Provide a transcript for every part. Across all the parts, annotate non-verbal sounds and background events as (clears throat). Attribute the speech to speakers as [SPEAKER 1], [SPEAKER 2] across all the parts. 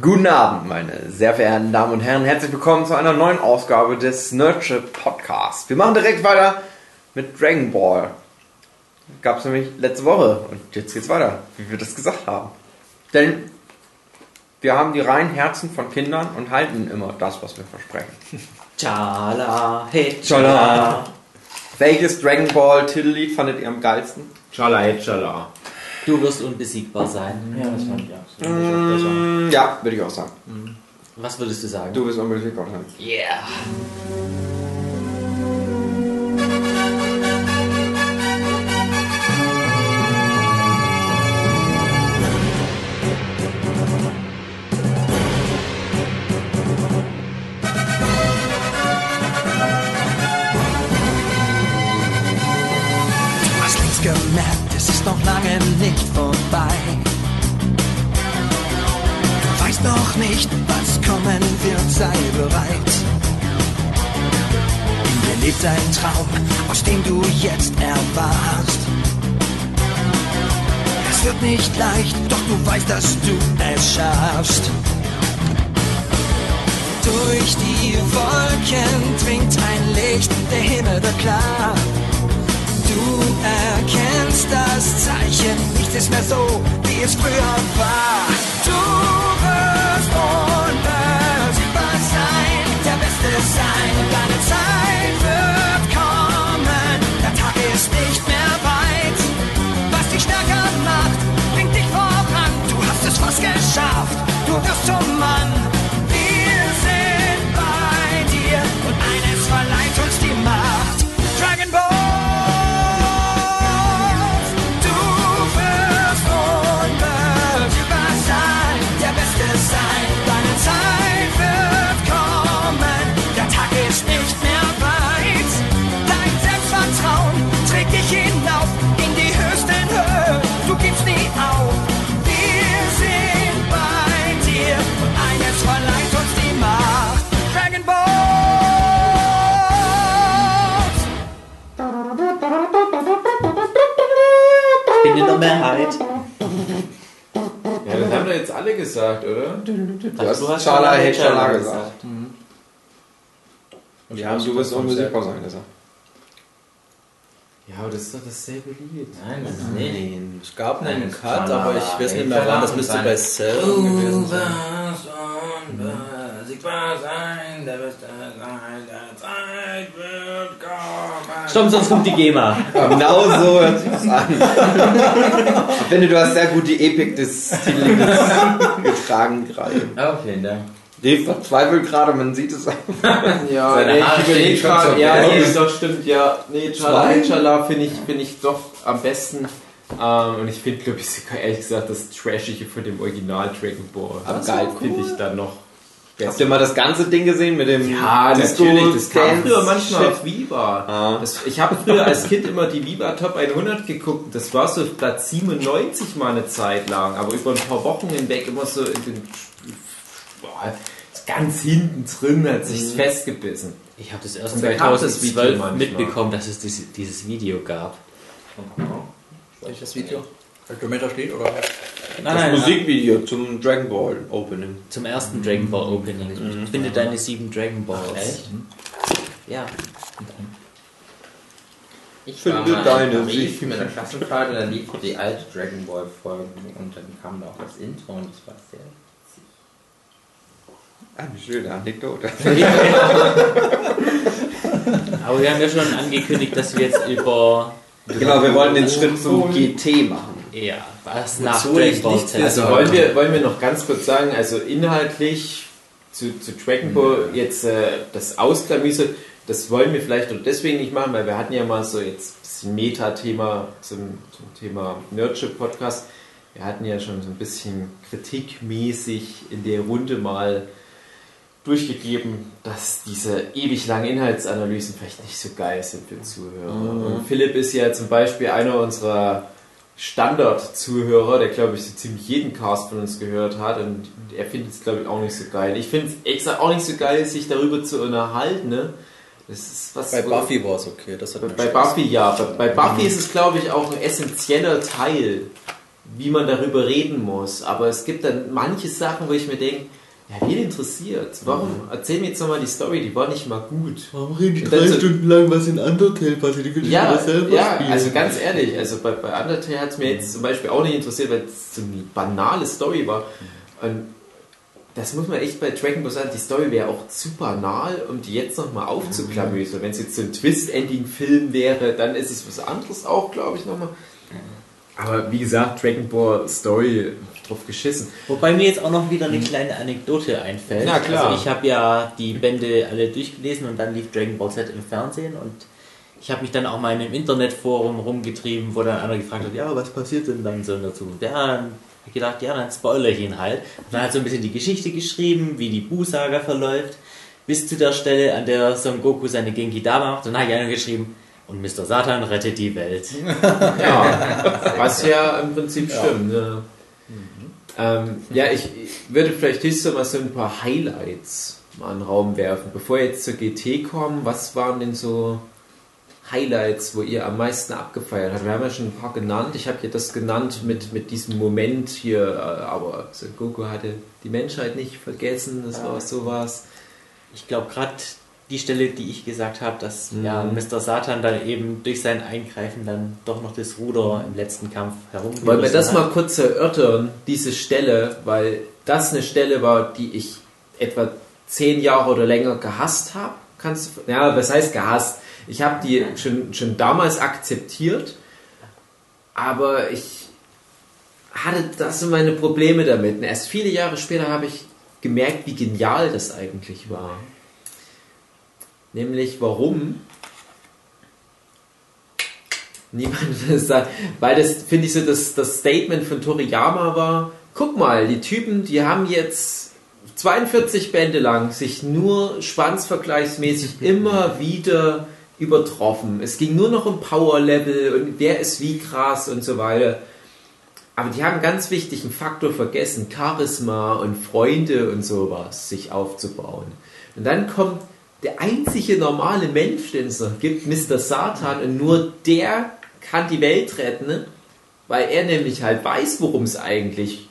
[SPEAKER 1] Guten Abend, meine sehr verehrten Damen und Herren. Herzlich willkommen zu einer neuen Ausgabe des Nerdship Podcasts. Wir machen direkt weiter mit Dragon Ball. Gab es nämlich letzte Woche und jetzt geht's weiter, wie wir das gesagt haben. Denn wir haben die reinen Herzen von Kindern und halten immer das, was wir versprechen. (laughs)
[SPEAKER 2] Chala, hey,
[SPEAKER 1] Chala. Welches Dragon Ball Titellied fandet ihr am geilsten?
[SPEAKER 3] Chala, hey, chala.
[SPEAKER 2] Du wirst unbesiegbar sein.
[SPEAKER 4] Ja, das fand ich auch.
[SPEAKER 1] Mm, ja, würde ich auch sagen.
[SPEAKER 2] Was würdest du sagen?
[SPEAKER 1] Du bist unbedingt sein.
[SPEAKER 2] Yeah.
[SPEAKER 5] Nicht, was kommen wird, sei bereit. In dir lebt ein Traum, aus dem du jetzt erwachst. Es wird nicht leicht, doch du weißt, dass du es schaffst. Durch die Wolken dringt ein Licht, der Himmel wird klar. Du erkennst das Zeichen, nichts ist mehr so, wie es früher war. Du wirst unbesiegbar sein, der Beste sein. Deine Zeit wird kommen, der Tag ist nicht mehr weit. Was dich stärker macht, bringt dich voran. Du hast es fast geschafft, du wirst zum Mann.
[SPEAKER 2] Bin in der Mehrheit.
[SPEAKER 3] Ja, das haben doch jetzt alle gesagt, oder?
[SPEAKER 1] Du hast Chala, hey, Chala gesagt.
[SPEAKER 4] Und
[SPEAKER 1] Ja, du wirst unbesiegbar sein, gesagt.
[SPEAKER 3] Ja, aber das ist doch dasselbe Lied.
[SPEAKER 4] Nein, das ist nicht.
[SPEAKER 6] Nein, es gab einen
[SPEAKER 4] Einen
[SPEAKER 6] Cut,
[SPEAKER 4] Chala,
[SPEAKER 6] aber ich weiß nicht mehr wann. Das müsste bei Cell gewesen
[SPEAKER 4] Du
[SPEAKER 6] sein.
[SPEAKER 4] wirst unbesiegbar sein, der Beste sein, der Zeit wird.
[SPEAKER 2] Stopp, sonst kommt die GEMA.
[SPEAKER 1] Genau so hört sich das an. Ich finde, du hast sehr gut die Epik des Titelliedes getragen gerade.
[SPEAKER 4] Oh, vielen Dank.
[SPEAKER 1] Dave verzweifelt gerade, man sieht es einfach.
[SPEAKER 3] Ja,
[SPEAKER 4] Seine
[SPEAKER 3] nee,
[SPEAKER 4] Haare
[SPEAKER 3] ich überlege gerade. Ja, nee, doch, stimmt, ja. Nee, Chala, finde ich, find ich doch am besten. Ähm, und ich finde, glaube ich, sogar ehrlich gesagt, das Trashige von dem Original Dragon Ball.
[SPEAKER 1] Aber geil,
[SPEAKER 3] finde ich dann noch besser.
[SPEAKER 1] Habt ihr mal das ganze Ding gesehen mit dem
[SPEAKER 3] Ja,
[SPEAKER 1] Disco
[SPEAKER 3] natürlich. Das kam
[SPEAKER 1] Dance
[SPEAKER 3] früher manchmal
[SPEAKER 1] Shit?
[SPEAKER 3] auf Viva.
[SPEAKER 1] Ah.
[SPEAKER 3] Das, ich habe früher als Kind immer die Viva Top 100 geguckt. Das war so Platz 97 mal eine Zeit lang, aber über ein paar Wochen hinweg immer so in den boah, ganz hinten drin hat sich festgebissen.
[SPEAKER 2] Ich habe das erst
[SPEAKER 3] Und da kam das Video
[SPEAKER 2] 2012
[SPEAKER 3] manchmal.
[SPEAKER 2] mitbekommen, dass es dieses, dieses Video gab.
[SPEAKER 6] Welches Video? Kilometer steht oder?
[SPEAKER 1] Das Musikvideo zum Dragon Ball Opening.
[SPEAKER 2] Zum ersten Dragon Ball Opening. Finde deine sieben Dragon Balls.
[SPEAKER 4] Echt?
[SPEAKER 2] Ja.
[SPEAKER 4] Ich
[SPEAKER 1] Finde
[SPEAKER 4] war mal
[SPEAKER 1] deine Sicht.
[SPEAKER 4] mit der Klassenfahrt und dann lief die alte Dragon Ball Folge und dann kam da auch das Intro und das war sehr
[SPEAKER 1] Eine schöne Anekdote. (laughs)
[SPEAKER 2] Aber wir haben ja schon angekündigt, dass wir jetzt über.
[SPEAKER 1] genau, wir wollen den Schritt zum GT machen.
[SPEAKER 2] Ja, was nach
[SPEAKER 6] Wozu ich
[SPEAKER 2] Dragon Ball
[SPEAKER 6] nichts
[SPEAKER 2] Z.
[SPEAKER 6] mehr
[SPEAKER 3] Also wollen wir, wollen wir noch ganz kurz sagen, also inhaltlich zu, zu Dragon Ball jetzt äh, das Ausklamüse, das wollen wir vielleicht auch deswegen nicht machen, weil wir hatten ja mal so jetzt ein bisschen Meta-Thema zum, zum Thema Nerdship-Podcast. Wir hatten ja schon so ein bisschen kritikmäßig in der Runde mal durchgegeben, dass diese ewig langen Inhaltsanalysen vielleicht nicht so geil sind für Zuhörer. Und Philipp ist ja zum Beispiel einer unserer Standard-Zuhörer, der glaube ich so ziemlich jeden Cast von uns gehört hat und er findet es glaube ich auch nicht so geil. Ich finde es extra auch nicht so geil, sich darüber zu unterhalten. Ne? Das ist was
[SPEAKER 6] Bei Buffy war es okay. Das hat
[SPEAKER 3] bei,
[SPEAKER 6] Spaß
[SPEAKER 3] Buffy ja. Bei, bei Buffy ist es glaube ich auch ein essentieller Teil, wie man darüber reden muss. Aber es gibt dann manche Sachen, wo ich mir denke, ja, wen interessiert? Warum? Erzähl mir jetzt nochmal die Story, die war nicht mal gut.
[SPEAKER 2] Warum rede ich
[SPEAKER 3] Und dann so-
[SPEAKER 2] Stunden lang was in Undertale passiert? Die könnte
[SPEAKER 3] Ja,
[SPEAKER 2] selber
[SPEAKER 3] ja
[SPEAKER 2] spielen.
[SPEAKER 3] also ganz ehrlich, also bei, bei Undertale hat es mir jetzt zum Beispiel auch nicht interessiert, weil es so eine banale Story war. Und das muss man echt bei Dragon Ball sagen, die Story wäre auch zu banal, um die jetzt nochmal aufzuklamüsern. Wenn es jetzt so ein Twist-Ending-Film wäre, dann ist es was anderes auch, glaube ich, nochmal. Aber wie gesagt, Dragon Ball Story drauf geschissen.
[SPEAKER 2] Wobei mir jetzt auch noch wieder eine kleine Anekdote einfällt.
[SPEAKER 3] Na klar.
[SPEAKER 2] Also ich habe ja die Bände alle durchgelesen und dann lief Dragon Ball Z im Fernsehen und ich habe mich dann auch mal in einem Internetforum rumgetrieben, wo dann einer gefragt hat, ja, was passiert denn dann so in der Zukunft? Ja, ich gedacht, ja, dann spoilere ich ihn halt. Und dann hat so ein bisschen die Geschichte geschrieben, wie die Bu-Saga verläuft, bis zu der Stelle, an der Son Goku seine Genki Dama macht. Und dann ich einer geschrieben, und Mr. Satan rettet die Welt. (laughs)
[SPEAKER 3] Ja, was ja im Prinzip stimmt. Ja, ähm, ja ich, ich würde vielleicht höchstens mal so ein paar Highlights mal in den Raum werfen. Bevor wir jetzt zur GT kommen, was waren denn so Highlights, wo ihr am meisten abgefeiert habt? Wir haben ja schon ein paar genannt. Ich habe hier das genannt mit, mit diesem Moment hier, äh, aber Goku hatte die Menschheit nicht vergessen, das war sowas.
[SPEAKER 2] Ich glaube gerade die Stelle, die ich gesagt habe, dass
[SPEAKER 3] Mhm.
[SPEAKER 2] ja, Mr. Satan dann eben durch sein Eingreifen dann doch noch das Ruder im letzten Kampf herum.
[SPEAKER 3] Wollen wir das mal kurz erörtern, diese Stelle, weil das eine Stelle war, die ich etwa zehn Jahre oder länger gehasst habe. Kannst du, ja, was heißt gehasst? Ich habe die schon, schon damals akzeptiert, aber ich hatte das so meine Probleme damit. Und erst viele Jahre später habe ich gemerkt, wie genial das eigentlich war. Nämlich warum niemand (laughs) will sagen, weil das finde ich so das, das Statement von Toriyama war, guck mal, die Typen, die haben jetzt 42 Bände lang sich nur schwanzvergleichsmäßig (laughs) immer wieder übertroffen. Es ging nur noch um Power Level und wer ist wie krass und so weiter. Aber die haben einen ganz wichtigen Faktor vergessen, Charisma und Freunde und sowas sich aufzubauen. Und dann kommt der einzige normale Mensch, den es noch gibt, Mr. Satan, und nur der kann die Welt retten, weil er nämlich halt weiß, worum es eigentlich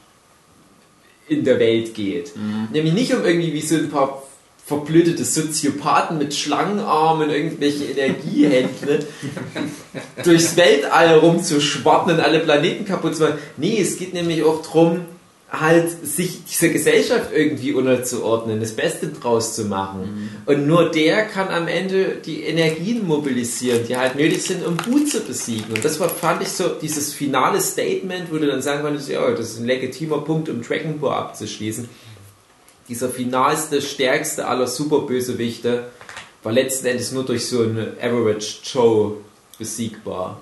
[SPEAKER 3] in der Welt geht. Nämlich nicht um irgendwie wie so ein paar verblödete Soziopathen mit Schlangenarmen, irgendwelche Energiehändler (laughs) durchs Weltall rumzuschwappen und alle Planeten kaputt zu machen. Nee, es geht nämlich auch darum, halt sich dieser Gesellschaft irgendwie unterzuordnen, das Beste draus zu machen. Und nur der kann am Ende die Energien mobilisieren, die halt nötig sind, um Gut zu besiegen. Und das war, fand ich so, dieses finale Statement, wo du dann sagen konntest, ja, das ist ein legitimer Punkt, um Dragon Ball abzuschließen. Dieser finalste, stärkste aller Superbösewichte war letzten Endes nur durch so eine Average Joe besiegbar.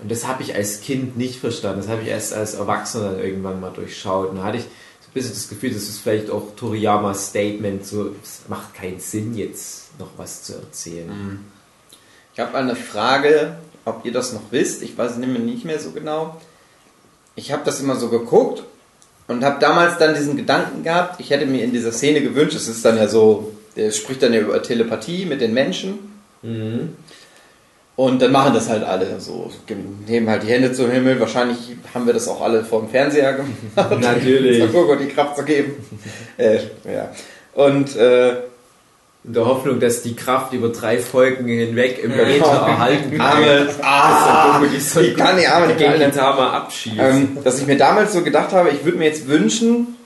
[SPEAKER 3] Und das habe ich als Kind nicht verstanden. Das habe ich erst als Erwachsener dann irgendwann mal durchschaut. Und da hatte ich so ein bisschen das Gefühl, das ist vielleicht auch Toriyamas Statement, so, es macht keinen Sinn, jetzt noch was zu erzählen.
[SPEAKER 1] Ich habe eine Frage, ob ihr das noch wisst. Ich weiß es nämlich nicht mehr so genau. Ich habe das immer so geguckt und habe damals dann diesen Gedanken gehabt, ich hätte mir in dieser Szene gewünscht, es ist dann ja so, der spricht dann ja über Telepathie mit den Menschen. Und dann machen das halt alle so, nehmen halt die Hände zum Himmel. Wahrscheinlich haben wir das auch alle vor dem Fernseher gemacht. (laughs)
[SPEAKER 3] Natürlich.
[SPEAKER 1] Son Goku die Kraft zu geben. (laughs) äh, ja. Und äh,
[SPEAKER 3] In der Hoffnung, dass die Kraft über drei Folgen hinweg im Meter erhalten (laughs)
[SPEAKER 1] Arme, ah, ich kann die Arme
[SPEAKER 3] gegen
[SPEAKER 1] halten.
[SPEAKER 3] Gintama abschießt.
[SPEAKER 1] ähm, dass ich mir damals so gedacht habe, ich würde mir jetzt wünschen,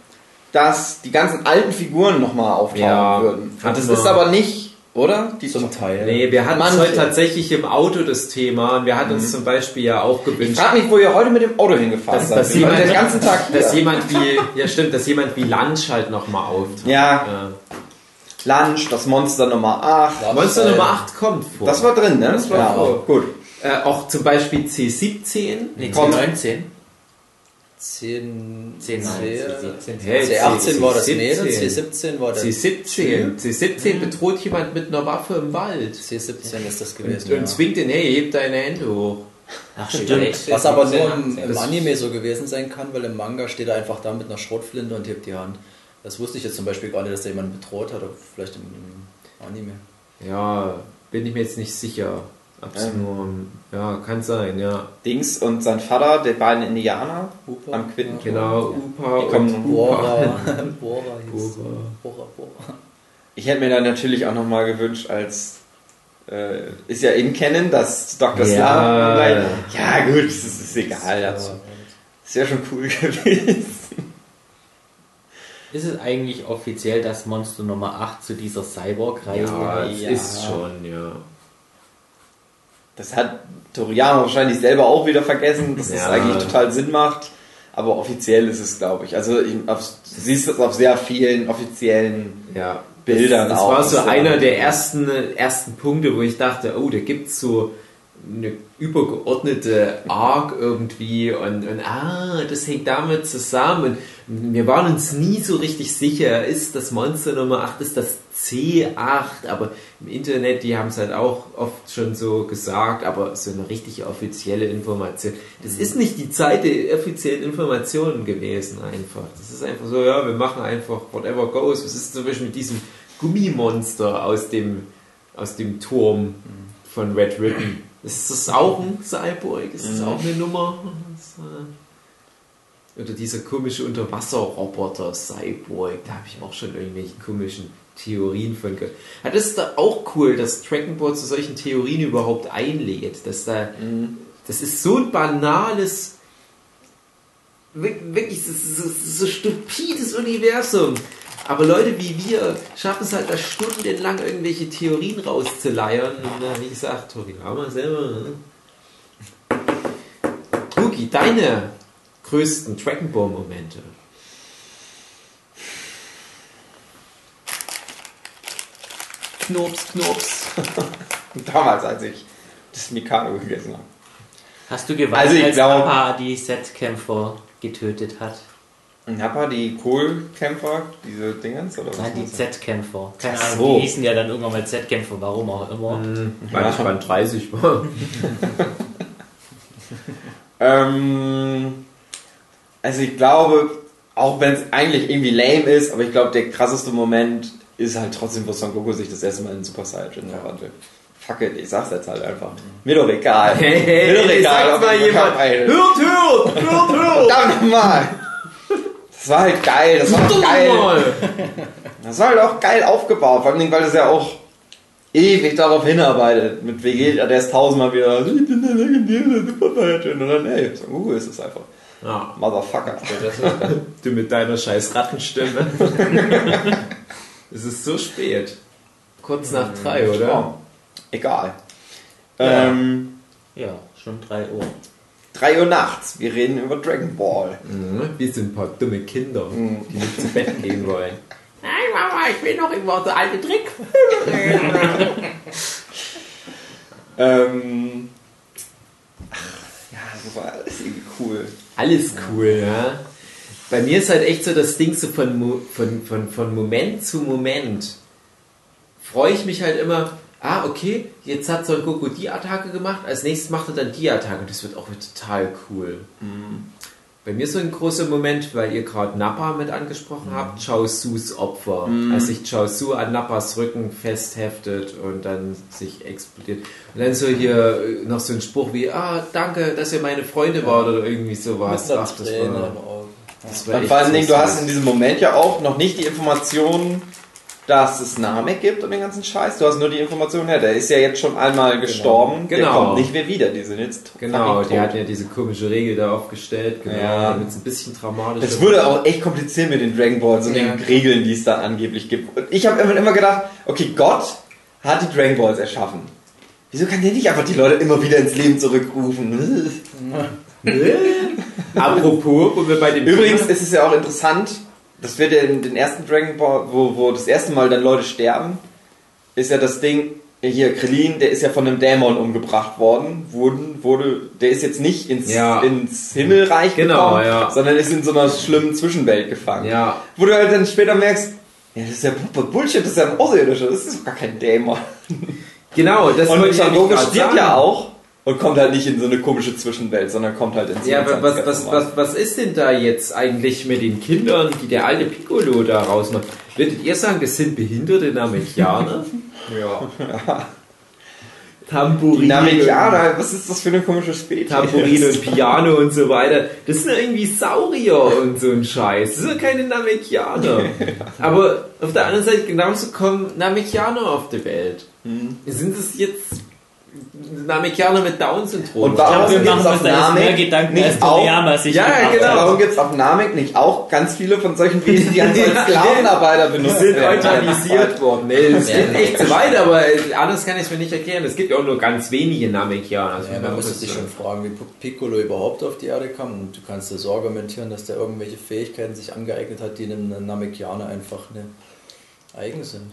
[SPEAKER 1] dass die ganzen alten Figuren nochmal auftauchen
[SPEAKER 3] Ja,
[SPEAKER 1] würden. das ist aber nicht, oder? Die
[SPEAKER 6] zum Teil.
[SPEAKER 3] Nee, wir hatten
[SPEAKER 1] Manche.
[SPEAKER 3] heute tatsächlich im Auto das Thema und wir hatten mhm. uns zum Beispiel ja auch gewünscht.
[SPEAKER 1] Ich frage mich, wo ihr heute mit dem Auto hingefahren seid.
[SPEAKER 3] Dass,
[SPEAKER 1] dass
[SPEAKER 3] jemand,
[SPEAKER 1] den ganzen Tag hier.
[SPEAKER 3] dass jemand wie, ja stimmt, dass jemand wie Lunch halt nochmal auftritt.
[SPEAKER 1] Ja.
[SPEAKER 3] ja.
[SPEAKER 1] Lunch, das Monster Nummer 8.
[SPEAKER 3] Das Monster ist, Nummer äh, 8 kommt vor.
[SPEAKER 1] Das war drin, ne?
[SPEAKER 3] Das war
[SPEAKER 1] ja,
[SPEAKER 3] vor.
[SPEAKER 1] Gut.
[SPEAKER 3] Äh, auch zum Beispiel C17.
[SPEAKER 2] Nee, C19.
[SPEAKER 6] 10,
[SPEAKER 2] 10,
[SPEAKER 6] 18 war das Mädel, C17 war das
[SPEAKER 3] C17, C17 bedroht jemand mit einer Waffe im Wald.
[SPEAKER 6] C17 ist das gewesen.
[SPEAKER 3] Und, und zwingt den, hey, hebt deine Hände hoch.
[SPEAKER 2] Ach, stimmt.
[SPEAKER 6] Was aber nur im, im Anime so gewesen sein kann, weil im Manga steht er einfach da mit einer Schrotflinte und hebt die Hand. Das wusste ich jetzt zum Beispiel gar nicht, dass da jemand bedroht hat, oder vielleicht im Anime.
[SPEAKER 3] Ja, bin ich mir jetzt nicht sicher. Es nur, ja, kann sein, ja.
[SPEAKER 1] Dings und sein Vater, die beiden Indianer
[SPEAKER 6] Hupe.
[SPEAKER 1] am Quitten.
[SPEAKER 3] Genau, Upa
[SPEAKER 1] Die kommen-
[SPEAKER 3] und
[SPEAKER 6] Bora. Bora (laughs) hieß
[SPEAKER 3] Bora.
[SPEAKER 6] Bora, Bora.
[SPEAKER 1] Ich hätte mir dann natürlich auch nochmal gewünscht, als äh, ist ja in Canon, dass Dr.
[SPEAKER 3] Ja.
[SPEAKER 1] Slava. Ja, gut, das ist, ist egal. Das ist ja schon cool (laughs) gewesen.
[SPEAKER 2] Ist es eigentlich offiziell, dass Monster Nummer 8 zu dieser Cyborg-Reihe
[SPEAKER 3] Ja, es
[SPEAKER 1] Ja.
[SPEAKER 3] ist schon, ja.
[SPEAKER 1] Das hat Toriyama wahrscheinlich selber auch wieder vergessen, dass das
[SPEAKER 3] Ja.
[SPEAKER 1] eigentlich total Sinn macht. Aber offiziell ist es, glaube ich. Also ich, auf, du siehst das auf sehr vielen offiziellen
[SPEAKER 3] Ja.
[SPEAKER 1] Bildern
[SPEAKER 3] das, das
[SPEAKER 1] auch.
[SPEAKER 3] war so
[SPEAKER 1] Das
[SPEAKER 3] einer der ersten, ersten Punkte, wo ich dachte, oh, da gibt es so eine übergeordnete Arc irgendwie und, und ah, das hängt damit zusammen. Wir waren uns nie so richtig sicher, ist das Monster Nummer 8, ist das C8, aber im Internet, die haben es halt auch oft schon so gesagt, aber so eine richtige offizielle Information. Das ist nicht die Zeit der offiziellen Informationen gewesen einfach. Das ist einfach so, ja, wir machen einfach whatever goes. Was ist zum Beispiel mit diesem Gummimonster aus dem, aus dem Turm von Red Ribbon? Ist das auch ein Cyborg? Ist das auch eine Nummer? Äh, oder dieser komische Unterwasserroboter Cyborg, da habe ich auch schon irgendwelche komischen Theorien von gehört. Ja, das ist da auch cool, dass Dragon Ball zu solchen Theorien überhaupt einlädt. Dass da, Das ist so ein banales, wirk- wirklich so, so, so stupides Universum. Aber Leute wie wir schaffen es halt da stundenlang irgendwelche Theorien rauszuleiern. Und äh, wie gesagt, Toriyama selber. Ne? Deine größten Dragon Ball Momente. Knops, Knops. (laughs)
[SPEAKER 1] Damals, als ich das Mikado gegessen habe.
[SPEAKER 2] Hast du geweint,
[SPEAKER 1] Also ich
[SPEAKER 2] als
[SPEAKER 1] glaub-
[SPEAKER 2] Papa die Set-Kämpfer getötet hat?
[SPEAKER 1] Nappa, die Kohlkämpfer, diese Dingens, oder was?
[SPEAKER 2] Nein, die? Z-Kämpfer. Keine
[SPEAKER 1] Ach
[SPEAKER 2] Ahnung,
[SPEAKER 1] so.
[SPEAKER 2] die hießen ja dann irgendwann mal Z-Kämpfer, warum auch immer.
[SPEAKER 3] Weil ich Band 30 war. (laughs) (laughs)
[SPEAKER 1] Ähm, also ich glaube, auch wenn es eigentlich irgendwie lame ist, aber ich glaube, der krasseste Moment ist halt trotzdem, wo Son Goku sich das erste Mal in Super Saiyajin verwandelt. Fuck it, ich sag's jetzt halt einfach. Mir doch egal.
[SPEAKER 3] Hey, (laughs) hey,
[SPEAKER 1] Mir doch egal,
[SPEAKER 3] sagt
[SPEAKER 1] ob
[SPEAKER 3] mal jemand.
[SPEAKER 1] Hört,
[SPEAKER 3] Hört, hört, hört.
[SPEAKER 1] Verdammt nochmal! Das war halt geil, das war
[SPEAKER 3] Verdammt
[SPEAKER 1] geil. (laughs) Das war halt auch geil aufgebaut, vor allem, weil das ja auch ewig darauf hinarbeitet. Mit Vegeta, der ist tausendmal wieder, ich bin der legendäre Super Saiyajin. Und dann, ey, Son Goku ist es einfach.
[SPEAKER 3] Ja,
[SPEAKER 1] Motherfucker. (laughs)
[SPEAKER 3] du mit deiner scheiß Rattenstimme. (laughs) es ist so spät. Kurz nach drei, oder?
[SPEAKER 1] Ja, egal.
[SPEAKER 2] Ja.
[SPEAKER 1] Ähm,
[SPEAKER 2] Ja, schon 3 Uhr.
[SPEAKER 1] 3 Uhr nachts, wir reden über Dragon Ball.
[SPEAKER 3] Mhm. Wir sind ein paar dumme Kinder, die nicht zu Bett gehen wollen. (laughs) Nein, Mama, ich will noch immer der alte Trick. (laughs)
[SPEAKER 1] Ähm, ach, ja, das war alles irgendwie cool.
[SPEAKER 3] Alles cool, ja. Bei mir ist halt echt so das Ding so von, von, von, von Moment zu Moment. Freue ich mich halt immer, ah, okay, jetzt hat Son Goku die Attacke gemacht, als nächstes macht er dann die Attacke. Das wird auch wieder total cool. Bei mir so ein großer Moment, weil ihr gerade Nappa mit angesprochen habt, Chaosus Opfer. Als sich Chaosu an Nappas Rücken festheftet und dann sich explodiert. Und dann so hier äh, noch so ein Spruch wie, ah, danke, dass ihr meine Freunde wart oder irgendwie sowas. Ach, das war,
[SPEAKER 6] im Auge.
[SPEAKER 3] das war
[SPEAKER 1] Und vor allen Dingen, du hast in diesem Moment ja auch noch nicht die Information, dass es Namek gibt und den ganzen Scheiß. Du hast nur die Information, ja, der ist ja jetzt schon einmal gestorben, der
[SPEAKER 3] Genau.
[SPEAKER 1] kommt nicht mehr wieder, die sind jetzt
[SPEAKER 3] Genau, die hatten ja diese komische Regel da aufgestellt, genau,
[SPEAKER 1] Ja.
[SPEAKER 3] damit es ein bisschen dramatisch
[SPEAKER 1] Es wurde auch echt kompliziert mit den Dragon Ball, so
[SPEAKER 3] Ja.
[SPEAKER 1] den Regeln, die es da angeblich gibt. Und ich habe immer, immer gedacht, okay, Gott hat die Dragon Balls erschaffen. Wieso kann der nicht einfach die Leute immer wieder ins Leben zurückrufen? (laughs)
[SPEAKER 3] Apropos, wo wir bei dem
[SPEAKER 1] Übrigens ist es ja auch interessant, das wird ja in den ersten Dragon Ball, wo, wo das erste Mal dann Leute sterben, ist ja das Ding, hier Krillin, der ist ja von einem Dämon umgebracht worden, wurden, wurde, der ist jetzt nicht ins,
[SPEAKER 3] Ja.
[SPEAKER 1] ins Himmelreich
[SPEAKER 3] Genau,
[SPEAKER 1] gekommen,
[SPEAKER 3] ja.
[SPEAKER 1] sondern ist in so einer schlimmen Zwischenwelt gefangen.
[SPEAKER 3] Ja,
[SPEAKER 1] Wo du halt dann später merkst, ja, das ist ja Bullshit, das ist ja ein Außerirdischer, das ist doch gar kein Dämon.
[SPEAKER 3] genau, das
[SPEAKER 1] Und
[SPEAKER 3] grad
[SPEAKER 1] stirbt
[SPEAKER 3] sagen.
[SPEAKER 1] ja auch und kommt halt nicht in so eine komische Zwischenwelt, sondern kommt halt ins
[SPEAKER 3] Ja, aber was,
[SPEAKER 1] 27er
[SPEAKER 3] was, was, was ist denn da jetzt eigentlich mit den Kindern, die der alte Piccolo da rausmacht? Würdet ihr sagen, das sind behinderte Namekianer? (laughs)
[SPEAKER 1] Ja. (laughs)
[SPEAKER 3] Tamburin.
[SPEAKER 1] Namekianer, was ist das für eine komische Spezies?
[SPEAKER 3] Tamburin und (laughs) Piano und so weiter. Das sind irgendwie Saurier und so ein Scheiß. Das sind keine Namekianer. Aber auf der anderen Seite genauso kommen Namekianer auf die Welt. Sind es jetzt Namekianer mit Down-Syndrom?
[SPEAKER 1] Und warum gibt es auf Namek nicht auch?
[SPEAKER 3] Ja, genau.
[SPEAKER 1] Warum gibt es auf Namek nicht auch ganz viele von solchen Wesen, die als Sklavenarbeiter
[SPEAKER 3] Die
[SPEAKER 1] benutzt
[SPEAKER 3] sind
[SPEAKER 1] werden?
[SPEAKER 3] euthanisiert worden. Nee, das geht echt zu weit, aber anders kann ich es mir nicht erklären. Es gibt ja auch nur ganz wenige Namekianer. Also
[SPEAKER 6] Ja, man müsste sich schon fragen, wie Piccolo überhaupt auf die Erde kam. Und du kannst das so argumentieren, dass der irgendwelche Fähigkeiten sich angeeignet hat, die einem Namekianer einfach ne, eigen sind.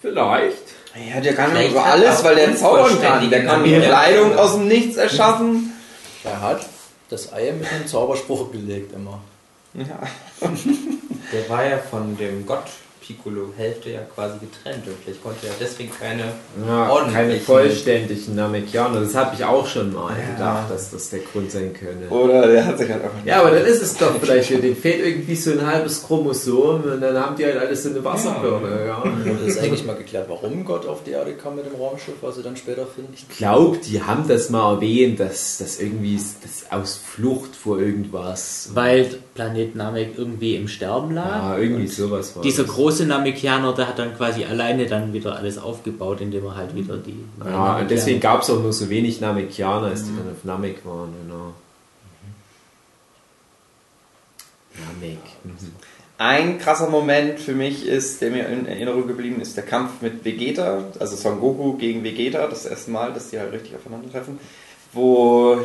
[SPEAKER 3] Vielleicht.
[SPEAKER 1] Ja, der kann
[SPEAKER 4] Vielleicht
[SPEAKER 1] über alles, weil der zaubern kann. Der kann
[SPEAKER 4] Namen.
[SPEAKER 1] Kleidung aus dem Nichts erschaffen.
[SPEAKER 6] Er hat das Ei mit einem Zauberspruch gelegt immer.
[SPEAKER 1] Ja.
[SPEAKER 4] Der war ja von dem Gott Piccolo Hälfte ja quasi getrennt und vielleicht konnte er deswegen keine
[SPEAKER 3] Ja, keine vollständigen Namekianer. Das habe ich auch schon mal gedacht, dass das der Grund sein könnte.
[SPEAKER 1] Oder der hat sich halt einfach.
[SPEAKER 3] Ja, aber dann ist es doch vielleicht, denen fehlt irgendwie so ein halbes Chromosom und dann haben die halt alles so eine Wasserbirne. Ja.
[SPEAKER 6] Wurde das eigentlich mal geklärt, warum Gott auf die Erde kam mit dem Raumschiff, was sie dann später finden?
[SPEAKER 3] Ich glaube, die haben das mal erwähnt, dass das irgendwie das aus Flucht vor irgendwas.
[SPEAKER 2] Weil Planet Namek irgendwie im Sterben lag.
[SPEAKER 3] ja, irgendwie
[SPEAKER 2] Und
[SPEAKER 3] sowas war.
[SPEAKER 2] Dieser
[SPEAKER 3] das.
[SPEAKER 2] große Namekianer, der hat dann quasi alleine dann wieder alles aufgebaut, indem er halt wieder die.
[SPEAKER 3] Ja, und deswegen gab es auch nur so wenig Namekianer, als die dann auf Namek waren, genau. Namek. Mhm.
[SPEAKER 1] Ein krasser Moment für mich ist, der mir in Erinnerung geblieben ist, der Kampf mit Vegeta, also Son Goku gegen Vegeta, das erste Mal, dass die halt richtig aufeinandertreffen, wo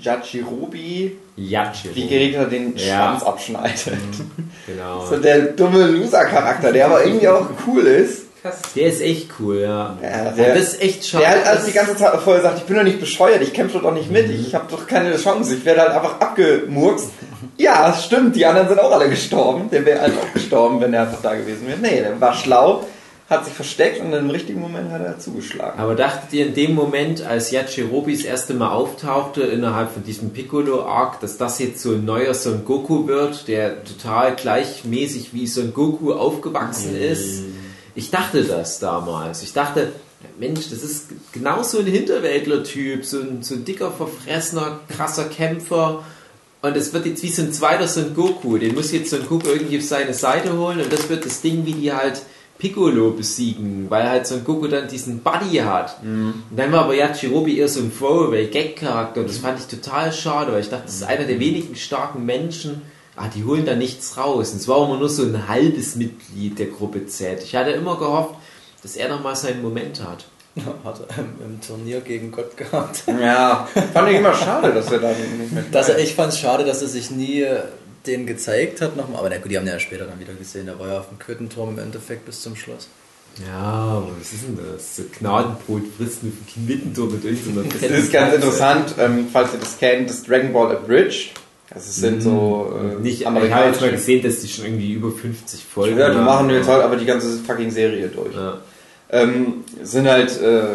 [SPEAKER 1] Yajirobe
[SPEAKER 3] Yachi.
[SPEAKER 1] Vegeta den
[SPEAKER 3] Ja.
[SPEAKER 1] Schwanz abschneidet.
[SPEAKER 3] Genau.
[SPEAKER 1] So der dumme Loser-Charakter, der aber irgendwie auch cool ist.
[SPEAKER 3] Der ist echt cool, ja.
[SPEAKER 1] Ja,
[SPEAKER 3] Ja,
[SPEAKER 1] der-
[SPEAKER 3] das ist echt schade.
[SPEAKER 1] Der halt also die ganze Zeit vorher sagt, ich bin doch nicht bescheuert, ich kämpfe doch nicht mit, ich habe doch keine Chance, ich werde halt einfach abgemurkst. Ja, stimmt, die anderen sind auch alle gestorben. Der wäre halt auch gestorben, wenn er einfach da gewesen wäre. Nee, der war schlau, hat sich versteckt und im richtigen Moment hat er zugeschlagen.
[SPEAKER 3] Aber dachtet ihr in dem Moment, als Yajirobe das erste Mal auftauchte innerhalb von diesem Piccolo-Arc, dass das jetzt so ein neuer Son Goku wird, der total gleichmäßig wie Son Goku aufgewachsen ist? Ich dachte das damals. Ich dachte, Mensch, das ist genau so ein Hinterwäldler-Typ, so ein, so ein dicker, verfressener, krasser Kämpfer. Und es wird jetzt wie so ein zweiter Son Goku. Den muss jetzt Son Goku irgendwie auf seine Seite holen und das wird das Ding, wie die halt Piccolo besiegen, weil halt Son Goku dann diesen Buddy hat. Und dann war aber Yajirobe eher so ein Throwaway-Gag-Charakter und das fand ich total schade, weil ich dachte, das ist einer der wenigen starken Menschen, ah, die holen da nichts raus. Und es war immer nur so ein halbes Mitglied der Gruppe Z. Ich hatte immer gehofft, dass er nochmal seinen Moment hat.
[SPEAKER 6] Hat er im, im Turnier gegen Gott gehabt.
[SPEAKER 1] Ja, fand ich immer schade, dass er da nicht (laughs) mehr
[SPEAKER 6] Dass er, ich fand es schade, dass er sich nie den gezeigt hat nochmal. Aber na gut, die haben den ja später dann wieder gesehen. Der war ja auf dem Quittenturm im Endeffekt bis zum Schluss.
[SPEAKER 3] Ja, aber was ist denn das? So Gnadenbrot fressen auf dem Quintentor mit irgendeiner
[SPEAKER 1] Es ist ganz interessant, ähm, falls ihr das kennt, das Dragon Ball Abridged. Also es sind so äh,
[SPEAKER 3] Nicht, ich habe jetzt mal
[SPEAKER 1] amerikanische...
[SPEAKER 3] gesehen, dass die schon irgendwie über 50 Folgen
[SPEAKER 1] Ja, die
[SPEAKER 3] haben.
[SPEAKER 1] machen jetzt halt aber die ganze fucking Serie durch.
[SPEAKER 3] Ja.
[SPEAKER 1] Ähm, sind halt äh,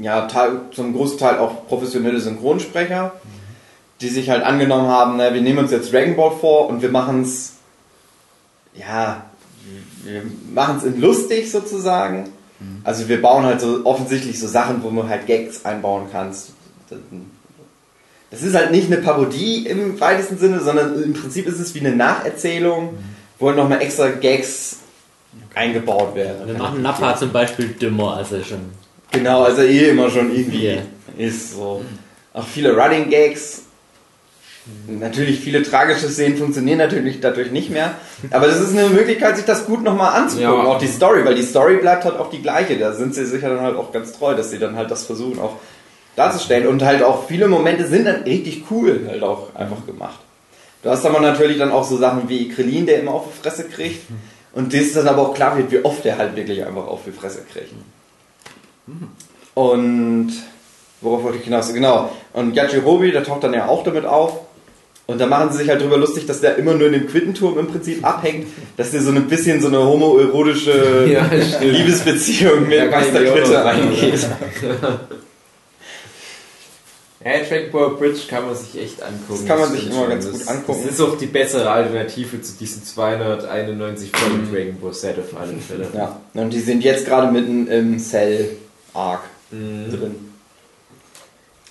[SPEAKER 1] ja Teil, zum großen Teil auch professionelle Synchronsprecher, die sich halt angenommen haben, na, wir nehmen uns jetzt Dragon Ball vor und wir machen es ja, wir machen es in lustig sozusagen. Also wir bauen halt so offensichtlich so Sachen, wo man halt Gags einbauen kannst. Das ist halt nicht eine Parodie im weitesten Sinne, sondern im Prinzip ist es wie eine Nacherzählung, wo halt nochmal extra Gags eingebaut werden.
[SPEAKER 2] Wir machen Nappa zum Beispiel dümmer, als er schon.
[SPEAKER 1] Genau, also eh immer schon irgendwie
[SPEAKER 2] Ja.
[SPEAKER 1] ist so. Auch viele Running Gags. Natürlich viele tragische Szenen funktionieren natürlich dadurch nicht mehr. Aber das ist eine Möglichkeit, sich das gut nochmal anzugucken.
[SPEAKER 3] Ja.
[SPEAKER 1] Auch die Story, weil die Story bleibt halt auch die gleiche. Da sind sie sicher dann halt auch ganz treu, dass sie dann halt das versuchen auch darzustellen. Und halt auch viele Momente sind dann richtig cool halt auch einfach gemacht. Du hast aber natürlich dann auch so Sachen wie Krillin, der immer auf die Fresse kriegt. Und das dann aber auch klar wird, wie oft der halt wirklich einfach auf die Fresse kriegt. Und worauf wollte ich hinaus? Genau. Und Yajirobe, der taucht dann ja auch damit auf. Und da machen sie sich halt drüber lustig, dass der immer nur in dem Quittenturm im Prinzip abhängt, dass der so ein bisschen so eine homoerotische (laughs)
[SPEAKER 3] Ja.
[SPEAKER 1] Liebesbeziehung mit
[SPEAKER 3] auch
[SPEAKER 1] Quitte eingeht. (laughs)
[SPEAKER 3] Ja, Dragon Ball Bridge kann man sich echt angucken.
[SPEAKER 1] Das kann man sich immer ganz
[SPEAKER 3] das,
[SPEAKER 1] gut angucken.
[SPEAKER 3] Das ist auch die bessere Alternative zu diesen 291 vollen Dragon Ball Set auf alle Fälle.
[SPEAKER 1] Ja, und die sind jetzt gerade mitten im Cell-Arc drin.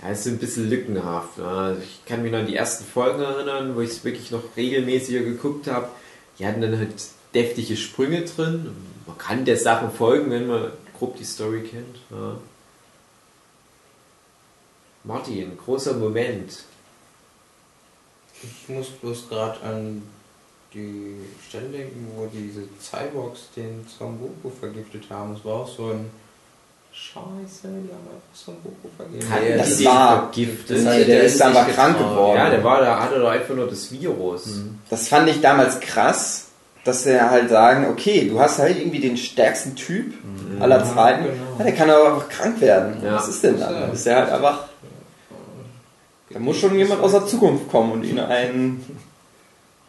[SPEAKER 3] Ja, es ist ein bisschen lückenhaft. ja. Also Ich kann mich noch an die ersten Folgen erinnern, wo ich es wirklich noch regelmäßiger geguckt habe. Die hatten dann halt deftige Sprünge drin. Man kann der Sache folgen, wenn man grob die Story kennt. Ja. Martin, großer Moment.
[SPEAKER 4] Ich muss bloß gerade an die Stelle denken, wo diese Cyborgs den Goku vergiftet haben. Es war auch so ein Scheiße, die haben einfach Son Goku vergiftet.
[SPEAKER 3] Hat
[SPEAKER 6] Ja,
[SPEAKER 3] die
[SPEAKER 1] das
[SPEAKER 3] den
[SPEAKER 1] war-
[SPEAKER 3] vergiftet?
[SPEAKER 1] Das heißt,
[SPEAKER 6] der
[SPEAKER 1] der
[SPEAKER 6] ist
[SPEAKER 1] ist aber
[SPEAKER 6] nicht
[SPEAKER 1] krank
[SPEAKER 6] getraut.
[SPEAKER 1] geworden.
[SPEAKER 3] Ja, der war, da hatte doch einfach nur das Virus.
[SPEAKER 1] Das fand ich damals krass, dass sie halt sagen, okay, du hast halt irgendwie den stärksten Typ aller Zeiten.
[SPEAKER 4] genau.
[SPEAKER 1] Ja, der kann aber einfach krank werden.
[SPEAKER 3] Ja.
[SPEAKER 1] Was ist denn dann? Dann ist der halt einfach. Da muss schon jemand aus der Zukunft kommen und ihnen ein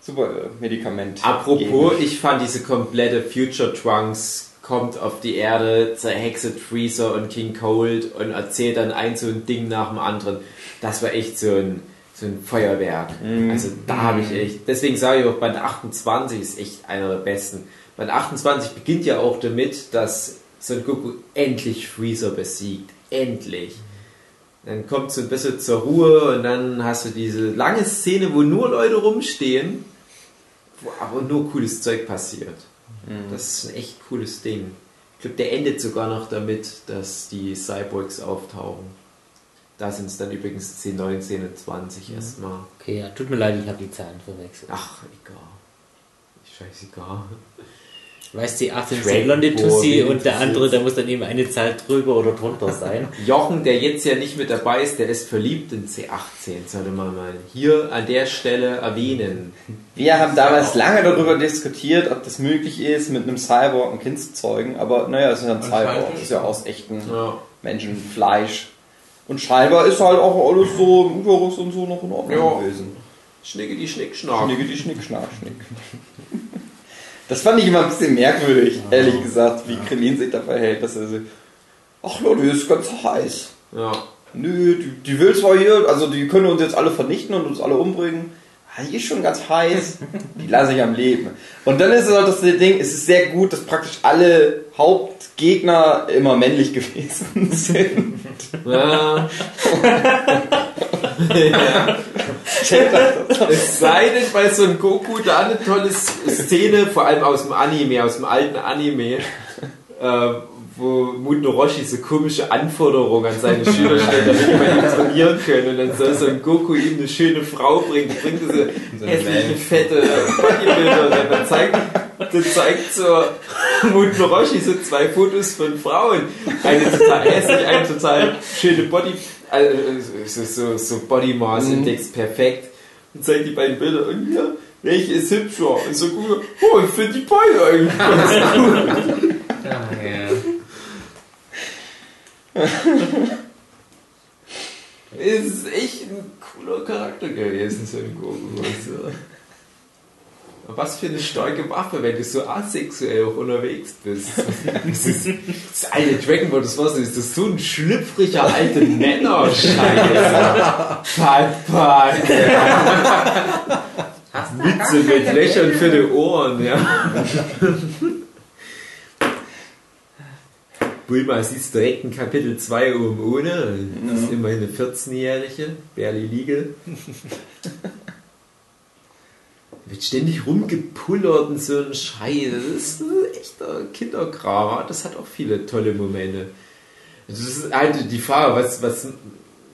[SPEAKER 1] super Medikament.
[SPEAKER 3] Apropos,
[SPEAKER 1] geben.
[SPEAKER 3] ich fand diese komplette Future Trunks kommt auf die Erde, zerhexet Freezer und King Cold und erzählt dann ein so ein Ding nach dem anderen. Das war echt so ein, so ein Feuerwerk. Also da habe ich echt, deswegen sage ich auch, Band 28 ist echt einer der besten. Band 28 beginnt ja auch damit, dass Son Goku endlich Freezer besiegt. Endlich. Dann kommt so ein bisschen zur Ruhe und dann hast du diese lange Szene, wo nur Leute rumstehen, wo aber nur cooles Zeug passiert. Das ist ein echt cooles Ding. Ich glaube, der endet sogar noch damit, dass die Cyborgs auftauchen. Da sind es dann übrigens 10, 19 und 20 erstmal.
[SPEAKER 2] Okay, ja, tut mir leid, ich habe die Zahlen verwechselt.
[SPEAKER 3] Ach, egal. Scheißegal.
[SPEAKER 2] Weißt du, die 18 ist der blonde Tussi und der andere, der muss dann eben eine Zahl drüber oder drunter sein. (laughs)
[SPEAKER 3] Jochen, der jetzt ja nicht mit dabei ist, der ist verliebt in C18, sollte man mal hier an der Stelle erwähnen.
[SPEAKER 1] Wir haben damals lange darüber diskutiert, ob das möglich ist, mit einem Cyborg ein Kind zu zeugen. Aber naja, es ist ja ein Cyborg. Das ist ja aus echten
[SPEAKER 3] Ja.
[SPEAKER 1] Menschenfleisch. Und scheinbar ist halt auch alles so im Uterus und so noch in Ordnung
[SPEAKER 3] Ja.
[SPEAKER 1] gewesen.
[SPEAKER 3] Schnicke die Schnickschnack.
[SPEAKER 1] Schnicke die Schnick, Schnack, Schnick. Das fand ich immer ein bisschen merkwürdig, ehrlich gesagt, wie Krillin sich da verhält, dass er so, ach Leute, ist ganz heiß.
[SPEAKER 3] Ja.
[SPEAKER 1] Nö, die, die will zwar hier, also die können uns jetzt alle vernichten und uns alle umbringen. Ah, Die ist schon ganz heiß. (laughs) Die lasse ich am Leben. Und dann ist es halt das Ding, es ist sehr gut, dass praktisch alle Hauptgegner immer männlich (laughs) gewesen sind.
[SPEAKER 3] ja. (laughs) Es sei denn, bei so einem Goku da eine tolle Szene, vor allem aus dem Anime, aus dem alten Anime, äh, wo Muten Roshi so komische Anforderungen an seine Schüler stellt, damit die mal ihn trainieren können. Und dann soll so ein Goku ihm eine schöne Frau bringen, bringt diese hässliche, fette Bodybuilder. Und dann zeigt, (laughs) dann zeigt so Muten Roshi so zwei Fotos von Frauen. Eine total hässlich, eine total schöne Body, also so, so, so Body Mass Index perfekt. Und zeigt die beiden Bilder. Und hier, welche ist hübscher? Und so gut, oh, ich finde die beide eigentlich ganz (laughs) gut. (laughs) Es ist echt ein cooler Charakter gewesen, so ein Goku. Was für eine starke Waffe, wenn du so asexuell auch unterwegs bist. (laughs) Das ist das alte Dragon Ball, das war so, das ist so ein schlüpfriger alter Männer-Scheiße. Papa. Mütze mit Löchern für die Ohren, ja. Bulma siehst direkt in Kapitel 2 oben ohne. Das ist immerhin eine 14-Jährige, barely legal. (laughs) Wird ständig rumgepullert und so ein Scheiß. Das ist ein echter Kinderkram. Das hat auch viele tolle Momente. Das ist halt die Frage, was, was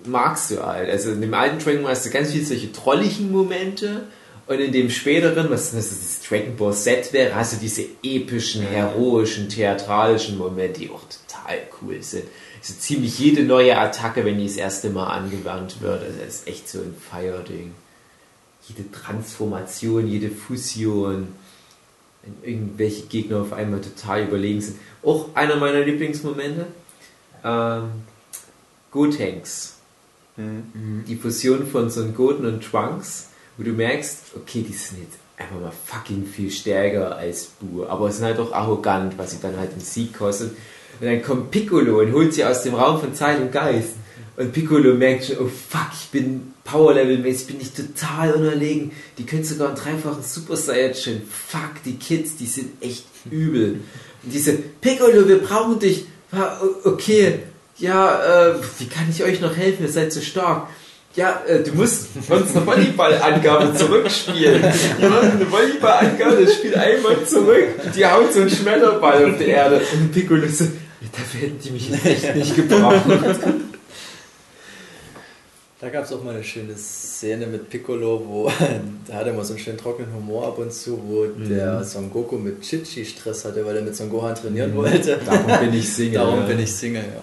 [SPEAKER 3] magst du halt? Also in dem alten Dragon Ball hast du ganz viele solche trolligen Momente und in dem späteren, was was das Dragon Ball Z wäre, hast du diese epischen, heroischen, theatralischen Momente, die auch total cool sind. Also ziemlich jede neue Attacke, wenn die das erste Mal angewandt wird, also das ist echt so ein Feierding. Jede Transformation, jede Fusion, wenn irgendwelche Gegner auf einmal total überlegen sind. Auch einer meiner Lieblingsmomente. Ähm, Gotenks. Die Fusion von Son Goten und Trunks, wo du merkst, okay, die sind jetzt einfach mal fucking viel stärker als Bu, aber sind halt auch arrogant, was sie dann halt im Sieg kostet. Und dann kommt Piccolo und holt sie aus dem Raum von Zeit und Geist. Und Piccolo merkt schon, oh fuck, ich bin Power-Level-mäßig, bin ich total unterlegen. Die können sogar einen dreifachen Super Saiyajin. Fuck, die Kids, die sind echt übel. Und diese, Piccolo, wir brauchen dich. Okay, ja, äh, wie kann ich euch noch helfen? Ihr seid so stark. Ja, äh, du musst uns eine Volleyballangabe zurückspielen. Ja, eine Volleyballangabe, das spielt einmal zurück. Die haut so einen Schmetterball auf die Erde. Und Piccolo so, ja, dafür hätten die mich echt nicht gebraucht.
[SPEAKER 6] Da gab es auch mal eine schöne Szene mit Piccolo, wo (laughs) da hat er mal so einen schönen trockenen Humor ab und zu, wo
[SPEAKER 3] Mhm.
[SPEAKER 6] der Son Goku mit Chichi Stress hatte, weil er mit Son Gohan trainieren wollte.
[SPEAKER 3] Darum bin ich (laughs) Single.
[SPEAKER 6] Darum
[SPEAKER 3] ja.
[SPEAKER 6] bin ich Single, ja.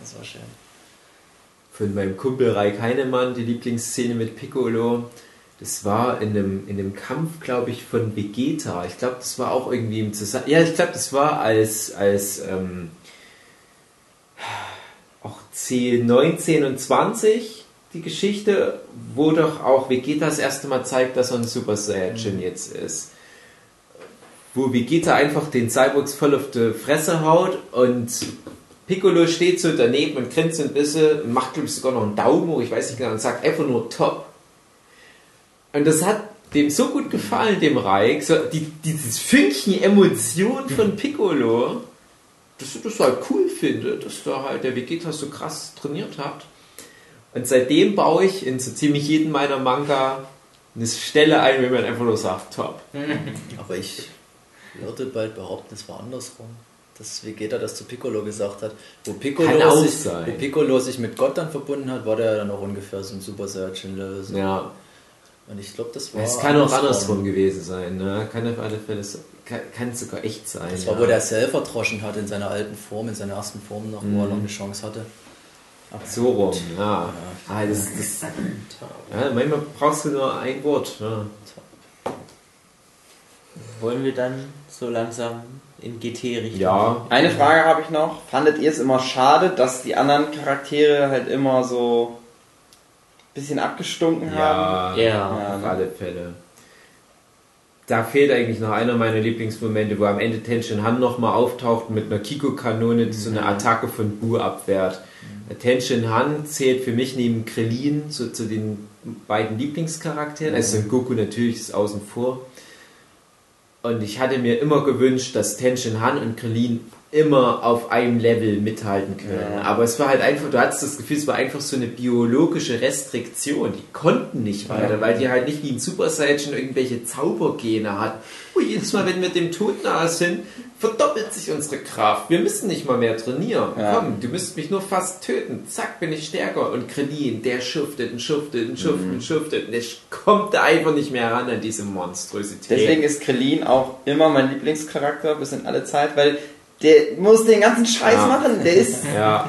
[SPEAKER 6] Das war schön.
[SPEAKER 3] Von meinem Kumpel Raik Heinemann, die Lieblingsszene mit Piccolo. Das war in einem, in einem Kampf, glaube ich, von Vegeta. Ich glaube, das war auch irgendwie im Zusammenhang. Ja, ich glaube, das war als, als ähm, auch C19 und 20 die Geschichte, wo doch auch Vegeta das erste Mal zeigt, dass er ein Super Saiyajin jetzt ist. Wo Vegeta einfach den Cyborgs voll auf die Fresse haut und Piccolo steht so daneben und grinst ein bisschen und macht, glaube ich, sogar noch einen Daumen hoch, ich weiß nicht genau, und sagt einfach nur top. Und das hat dem so gut gefallen, dem Reich, so die, dieses Fünkchen Emotion von Piccolo, dass er das halt cool finde, dass da halt der Vegeta so krass trainiert hat. Und seitdem baue ich in so ziemlich jedem meiner Manga eine Stelle ein, wenn man einfach nur sagt, top. (laughs)
[SPEAKER 6] Aber ich würde bald behaupten, es war andersrum. Dass Vegeta das zu Piccolo gesagt hat. Wo Piccolo, sich,
[SPEAKER 3] sein.
[SPEAKER 6] wo Piccolo sich mit Gott dann verbunden hat, war der dann auch ungefähr so ein Super Saiyajin-Level. So.
[SPEAKER 3] Ja,
[SPEAKER 6] Und ich glaube, das war.
[SPEAKER 3] es kann auch andersrum gewesen sein, ne? kann auf alle Fälle, so- kann, kann sogar echt sein.
[SPEAKER 6] Das
[SPEAKER 3] ja.
[SPEAKER 6] war, wo der Cell verdroschen hat in seiner alten Form, in seiner ersten Form noch, wo er noch eine Chance hatte. Aber
[SPEAKER 3] So rum, ja. Ah, das, das, ja. Manchmal brauchst du nur ein Wort. Ja.
[SPEAKER 2] Wollen wir dann so langsam in GT-Richtung?
[SPEAKER 3] ja.
[SPEAKER 1] Eine Frage habe ich noch. Fandet ihr es immer schade, dass die anderen Charaktere halt immer so ein bisschen abgestunken haben?
[SPEAKER 3] Ja,
[SPEAKER 2] Ja.
[SPEAKER 3] auf alle Fälle. Da fehlt eigentlich noch einer meiner Lieblingsmomente, wo am Ende Tenshin Han nochmal auftaucht mit einer Kiko-Kanone, die so eine Attacke von Bu abwehrt. Tenshin Han zählt für mich neben Krillin so zu den beiden Lieblingscharakteren. Also Goku natürlich ist außen vor. Und ich hatte mir immer gewünscht, dass Tenshin Han und Krillin immer auf einem Level mithalten können.
[SPEAKER 1] Ja.
[SPEAKER 3] Aber es war halt einfach, du hattest das Gefühl, es war einfach so eine biologische Restriktion. Die konnten nicht weiter, weil die halt nicht wie ein Super Saiyan irgendwelche Zaubergene hat. Oh, jedes Mal, wenn wir dem Tod nahe sind, verdoppelt sich unsere Kraft. Wir müssen nicht mal mehr trainieren.
[SPEAKER 1] Ja.
[SPEAKER 3] Komm, du müsst mich nur fast töten. Zack, bin ich stärker. Und Krillin, der schuftet und schuftet und schuftet und schuftet. Und der kommt da einfach nicht mehr ran an diese Monstrosität.
[SPEAKER 1] Deswegen ist Krillin auch immer mein Lieblingscharakter bis in alle Zeit, weil der muss den ganzen Scheiß
[SPEAKER 3] Ja.
[SPEAKER 1] machen. Der ist, (laughs)
[SPEAKER 3] ja.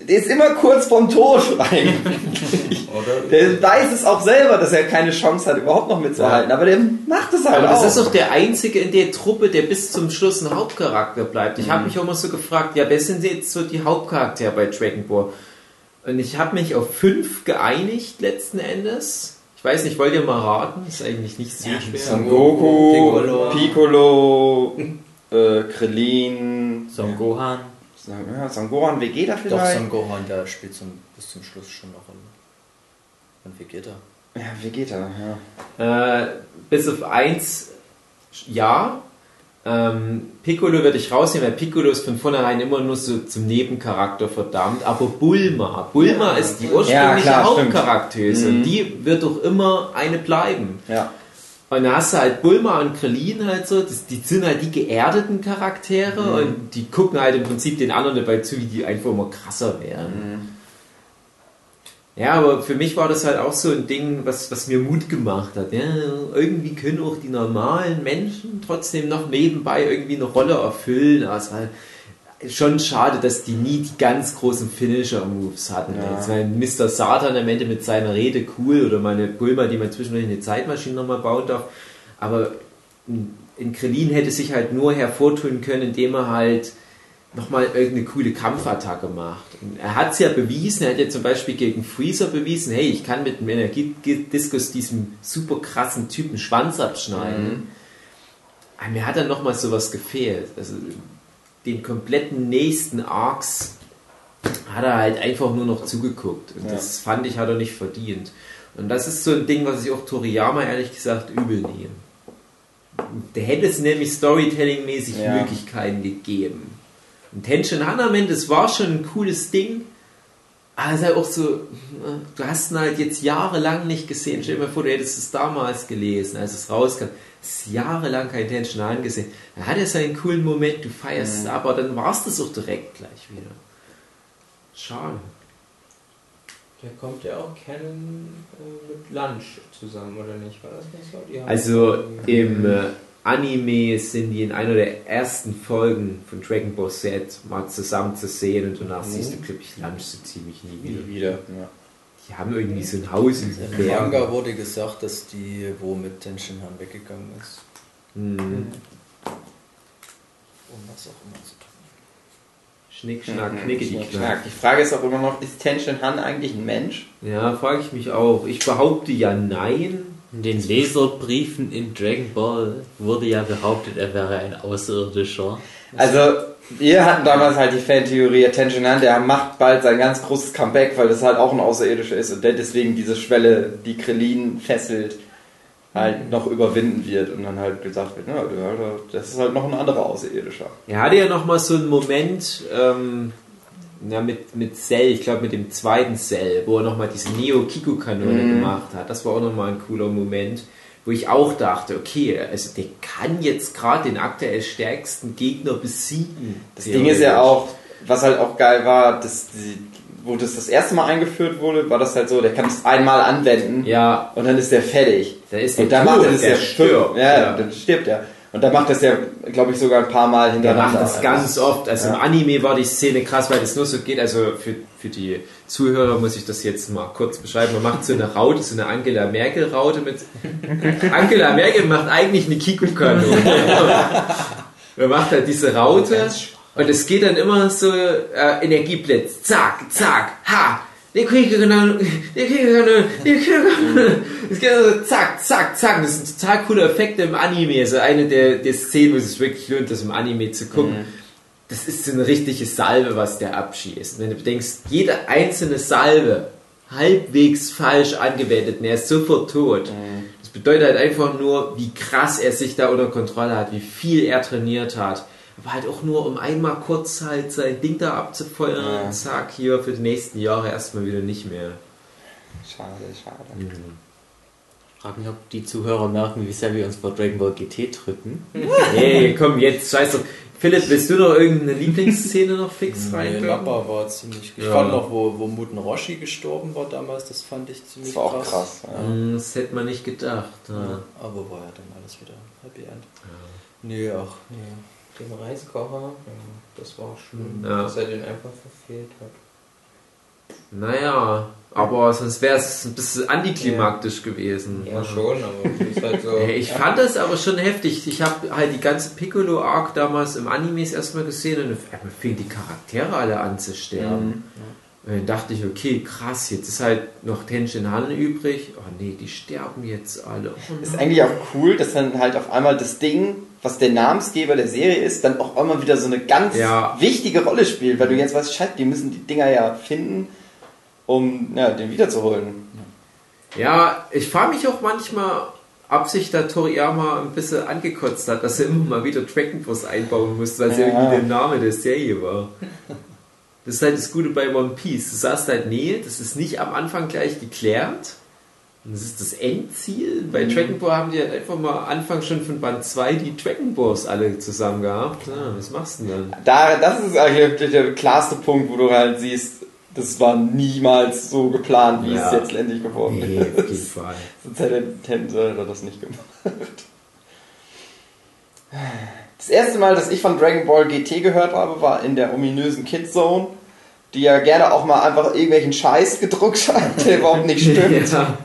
[SPEAKER 1] der ist immer kurz vorm Tod (laughs) eigentlich. Der weiß es auch selber, dass er keine Chance hat, überhaupt noch mitzuhalten. Aber der macht es halt
[SPEAKER 3] Aber
[SPEAKER 1] auch.
[SPEAKER 3] das ist auch der einzige in der Truppe, der bis zum Schluss ein Hauptcharakter bleibt. Ich
[SPEAKER 1] Mhm.
[SPEAKER 3] habe mich auch immer so gefragt, ja, wer sind jetzt so die Hauptcharaktere bei Dragon Ball? Und ich habe mich auf fünf geeinigt letzten Endes. Ich weiß nicht, wollt ihr mal raten? Ist eigentlich nicht so schwer.
[SPEAKER 1] Son Goku,
[SPEAKER 6] Piccolo.
[SPEAKER 1] Piccolo, (laughs) äh, Krillin,
[SPEAKER 2] Son Gohan.
[SPEAKER 1] Ja, Son Gohan, Vegeta
[SPEAKER 6] Doch,
[SPEAKER 1] vielleicht?
[SPEAKER 6] Son Gohan, der spielt zum, bis zum Schluss schon noch Rolle. Und Vegeta.
[SPEAKER 1] ja, Vegeta, ja.
[SPEAKER 3] Äh, bis auf eins, ja. Ähm, Piccolo würde ich rausnehmen, weil Piccolo ist von vornherein immer nur so zum Nebencharakter verdammt. Aber Bulma, Bulma ist die ursprüngliche
[SPEAKER 1] Ja.
[SPEAKER 3] Hauptcharaktöse.
[SPEAKER 1] Mhm.
[SPEAKER 3] Die wird doch immer eine bleiben.
[SPEAKER 1] Ja.
[SPEAKER 3] Und da hast du halt Bulma und Krillin halt so, das, die sind halt die geerdeten Charaktere
[SPEAKER 1] Mhm.
[SPEAKER 3] und die gucken halt im Prinzip den anderen dabei zu, wie die einfach immer krasser werden.
[SPEAKER 1] Mhm.
[SPEAKER 3] Ja, aber für mich war das halt auch so ein Ding, was, was mir Mut gemacht hat. Ja, irgendwie können auch die normalen Menschen trotzdem noch nebenbei irgendwie eine Rolle erfüllen. Es war schon schade, dass die nie die ganz großen Finisher-Moves hatten.
[SPEAKER 1] Ja.
[SPEAKER 3] Jetzt war Mr. Satan am Ende mit seiner Rede cool oder meine Bulma, die man zwischendurch eine Zeitmaschine nochmal bauen darf. Aber in Krillin hätte sich halt nur hervortun können, indem er halt nochmal irgendeine coole Kampfattacke macht. Und er hat es ja bewiesen, er hat ja zum Beispiel gegen Freezer bewiesen, hey, ich kann mit dem Energiediskus diesem super krassen Typen Schwanz abschneiden. Aber mir hat dann nochmal sowas gefehlt. Also den kompletten nächsten Arcs hat er halt einfach nur noch zugeguckt. Und
[SPEAKER 1] Ja.
[SPEAKER 3] das fand ich, hat er nicht verdient. Und das ist so ein Ding, was ich auch Toriyama ehrlich gesagt übel nehme. Der hätte es nämlich Storytelling-mäßig
[SPEAKER 1] Ja.
[SPEAKER 3] Möglichkeiten gegeben. Und Tenshin Han am Ende, das war schon ein cooles Ding. Aber es ist halt auch so, äh, du hast ihn halt jetzt jahrelang nicht gesehen. Stell dir mal vor, du hättest es damals gelesen, als es rauskam. Es ist jahrelang kein Tenshin Han gesehen. Dann hat er seinen coolen Moment, du feierst es, aber dann war es das auch direkt gleich wieder. Schade.
[SPEAKER 4] Der kommt ja auch Canon äh, mit Lunch zusammen, oder nicht? War das nicht so?
[SPEAKER 3] Also im äh, Anime sind die in einer der ersten Folgen von Dragon Ball Z mal zusammen zu sehen und danach siehst du, glaube ich, Lunch so ziemlich nie wieder.
[SPEAKER 1] Nie wieder. Ja.
[SPEAKER 3] Die haben irgendwie so ein Haus in
[SPEAKER 6] Im
[SPEAKER 3] Bergen.
[SPEAKER 6] Manga wurde gesagt, dass die wo mit Tenshin Han weggegangen ist.
[SPEAKER 3] Hm.
[SPEAKER 6] Um was auch immer zu tun.
[SPEAKER 3] Schnick, schnack,
[SPEAKER 1] Mhm,
[SPEAKER 3] knicke die
[SPEAKER 1] Schnick,
[SPEAKER 3] Knack.
[SPEAKER 1] Schnack. Die Frage ist auch immer noch, ist Tenshin Han eigentlich ein Mensch?
[SPEAKER 3] Ja, frage ich mich auch. Ich behaupte ja nein.
[SPEAKER 2] In den Leserbriefen in Dragon Ball wurde ja behauptet, er wäre ein Außerirdischer.
[SPEAKER 1] Also, wir hatten damals halt die Fan-Theorie, Tenshin Han, der macht bald sein ganz großes Comeback, weil das halt auch ein Außerirdischer ist und der deswegen diese Schwelle, die Krillin fesselt, halt noch überwinden wird und dann halt gesagt wird, ja, das ist halt noch ein anderer Außerirdischer.
[SPEAKER 3] Er hatte ja noch mal so einen Moment ähm, ja, mit, mit Cell, ich glaube mit dem zweiten Cell, wo er noch mal diese Neo-Kiku-Kanone
[SPEAKER 1] Mhm.
[SPEAKER 3] gemacht hat. Das war auch noch mal ein cooler Moment, wo ich auch dachte, okay, also der kann jetzt gerade den aktuell stärksten Gegner besiegen.
[SPEAKER 1] Das Ding ist ja auch, was halt auch geil war, dass die, wo das das erste Mal eingeführt wurde, war das halt so, der kann es einmal anwenden
[SPEAKER 3] Ja,
[SPEAKER 1] und dann ist der fertig.
[SPEAKER 3] da ist
[SPEAKER 1] Und
[SPEAKER 3] der
[SPEAKER 1] dann macht er das
[SPEAKER 3] der
[SPEAKER 1] ja
[SPEAKER 3] stirbt.
[SPEAKER 1] Ja, dann stirbt er. Und dann macht das ja, glaube ich, sogar ein paar Mal
[SPEAKER 3] Der
[SPEAKER 1] hintereinander.
[SPEAKER 3] macht das ganz oft. Also
[SPEAKER 1] Ja.
[SPEAKER 3] im Anime war die Szene krass, weil das nur so geht. Also für, für die Zuhörer muss ich das jetzt mal kurz beschreiben. Man macht so eine Raute, so eine Angela Merkel Raute mit. (laughs) Angela Merkel macht eigentlich eine Kiku-Kanone. (laughs) Man macht halt diese Raute und es geht dann immer so äh, Energieblitz. Zack, zack, ha. Die Kiku-Kanone, die Kiku-Kanone, die Kiku-Kanone. Es geht so zack, zack, zack. Das sind total coole Effekte im Anime. Also eine der, der Szenen, wo es sich wirklich lohnt, das im Anime zu gucken. Das ist so eine richtige Salve, was der abschießt. Und wenn du bedenkst, jede einzelne Salve halbwegs falsch angewendet und er ist sofort tot. Das bedeutet halt einfach nur, wie krass er sich da unter Kontrolle hat, wie viel er trainiert hat. Aber halt auch nur, um einmal kurz halt sein Ding da abzufeuern
[SPEAKER 1] Ja.
[SPEAKER 3] und zack, hier für die nächsten Jahre erstmal wieder nicht mehr.
[SPEAKER 1] Schade, schade.
[SPEAKER 2] Ich frage mich, ob die Zuhörer merken, wie sehr wir uns vor Dragon Ball GT drücken. (laughs)
[SPEAKER 3] Hey, komm, jetzt scheiß doch. Philipp, willst du noch irgendeine Lieblingsszene noch fix
[SPEAKER 6] Nee,
[SPEAKER 3] rein?
[SPEAKER 6] Nappa war ziemlich. Ich
[SPEAKER 3] Ja.
[SPEAKER 6] fand noch, wo, wo Muten Roshi gestorben war damals, das fand ich ziemlich
[SPEAKER 1] Das war auch krass. Ja.
[SPEAKER 3] Hm, Das hätte man nicht gedacht. Ja.
[SPEAKER 6] Aber war ja dann alles wieder Happy End. Nee, ach, nee.
[SPEAKER 4] Den Reiskocher, ja, das war schlimm,
[SPEAKER 3] Ja.
[SPEAKER 4] dass er den einfach verfehlt hat.
[SPEAKER 3] Naja, aber sonst wäre es ein bisschen antiklimaktisch gewesen.
[SPEAKER 4] Ja, schon, aber es ist halt so. (laughs)
[SPEAKER 3] Ich fand das aber schon heftig. Ich habe halt die ganze Piccolo-Arc damals im Animes erstmal gesehen und fingen die Charaktere alle an zu sterben. Und dann dachte ich, okay, krass, jetzt ist halt noch Tenshin Han übrig. Oh nee, die sterben jetzt alle. Oh
[SPEAKER 1] Ist eigentlich auch cool, dass dann halt auf einmal das Ding, was der Namensgeber der Serie ist, dann auch immer wieder so eine ganz
[SPEAKER 3] Ja.
[SPEAKER 1] wichtige Rolle spielt, weil du jetzt weißt, scheiße, die müssen die Dinger ja finden, um ja, den wiederzuholen.
[SPEAKER 3] Ja, ich frage mich auch manchmal, ob sich da Toriyama ein bisschen angekotzt hat, dass er immer mal wieder Dragon Force einbauen musste, weil es
[SPEAKER 1] Ja.
[SPEAKER 3] irgendwie der Name der Serie war. Das ist halt das Gute bei One Piece. Du sagst halt, nee, das ist nicht am Anfang gleich geklärt. Und das ist das Endziel. Bei Dragon Ball haben die halt einfach mal Anfang schon von Band 2 die Dragon Balls alle zusammen gehabt. Ja, was machst du denn dann?
[SPEAKER 1] Da, das ist eigentlich der klarste Punkt, wo du halt siehst, das war niemals so geplant, wie
[SPEAKER 3] Ja.
[SPEAKER 1] es jetzt letztendlich geworden
[SPEAKER 3] Nee,
[SPEAKER 1] ist.
[SPEAKER 3] auf jeden Fall. (laughs)
[SPEAKER 1] Sonst hätte Tensor das nicht gemacht. Das erste Mal, dass ich von Dragon Ball GT gehört habe, war in der ominösen Kids Zone, die ja gerne auch mal einfach irgendwelchen Scheiß gedruckt hat, der überhaupt nicht stimmt. (laughs)
[SPEAKER 3] Ja.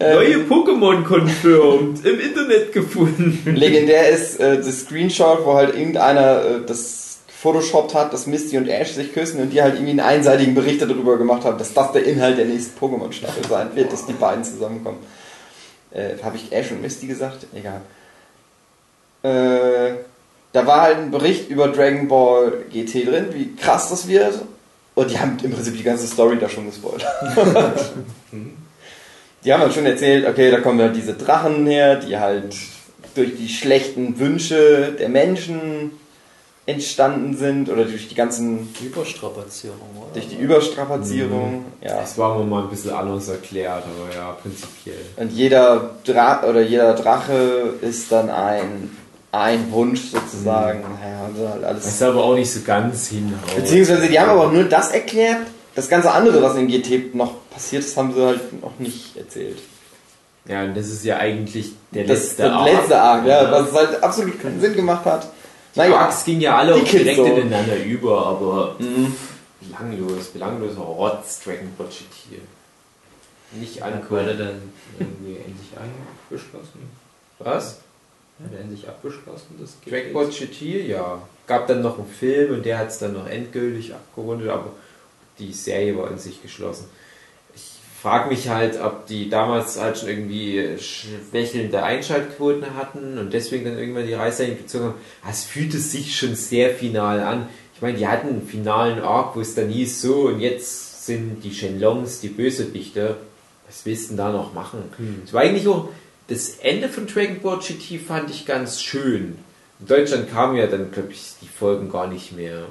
[SPEAKER 1] Ähm,
[SPEAKER 3] Neue Pokémon confirmed, im Internet gefunden.
[SPEAKER 1] Legendär ist äh, das Screenshot, wo halt irgendeiner äh, das Photoshoppt hat, dass Misty und Ash sich küssen und die halt irgendwie einen einseitigen Bericht darüber gemacht haben, dass das der Inhalt der nächsten Pokémon-Staffel sein wird, dass die beiden zusammenkommen. Äh, Habe ich Ash und Misty gesagt? Egal. Äh, da war halt ein Bericht über Dragon Ball GT drin, wie krass das wird. Und die haben im Prinzip die ganze Story da schon gespoilert. (laughs) die haben halt schon erzählt, okay, da kommen halt diese Drachen her, die halt durch die schlechten Wünsche der Menschen entstanden sind oder durch die ganzen,
[SPEAKER 6] Überstrapazierung, oder?
[SPEAKER 1] durch die Überstrapazierung. Ja.
[SPEAKER 3] Das war mir mal ein bisschen anders erklärt, aber ja, prinzipiell.
[SPEAKER 1] Und jeder Dra oder jeder Drache ist dann ein, ein Wunsch sozusagen. Ja, haben sie halt
[SPEAKER 3] Das
[SPEAKER 1] alles.
[SPEAKER 3] ist aber auch nicht so ganz hinhaut.
[SPEAKER 1] Beziehungsweise die haben aber auch nur das erklärt. Das ganze andere, was in GT noch passiert ist, haben sie halt noch nicht erzählt.
[SPEAKER 3] Ja, und das ist ja eigentlich der
[SPEAKER 1] Das
[SPEAKER 3] letzte
[SPEAKER 1] der
[SPEAKER 3] Arc.
[SPEAKER 1] letzte Arc, ja, was halt absolut keinen Sinn gemacht hat.
[SPEAKER 3] Die Arcs gingen ja alle auch direkt
[SPEAKER 1] so.
[SPEAKER 3] ineinander über, aber
[SPEAKER 1] Mhm.
[SPEAKER 3] belanglos, belangloser Rotz, Dragon Ball GT. Nicht angucken.
[SPEAKER 4] er dann irgendwie endlich abgeschlossen?
[SPEAKER 3] Was?
[SPEAKER 4] Hat er endlich abgeschlossen, das
[SPEAKER 3] Ball GT, ja. Gab dann noch einen Film und der hat es dann noch endgültig abgerundet, aber die Serie war in sich geschlossen. Ich frage mich halt, ob die damals halt schon irgendwie schwächelnde Einschaltquoten hatten und deswegen dann irgendwann die Reißleine gezogen haben. Ah, Es fühlte sich schon sehr final an. Ich meine, die hatten einen finalen Arc, wo es dann hieß, so und jetzt sind die Shenlongs die Bösewichte. Was willst du denn da noch machen? Es war eigentlich auch das Ende von Dragon Ball GT fand ich ganz schön. In Deutschland kamen ja dann, glaube ich, die Folgen gar nicht mehr.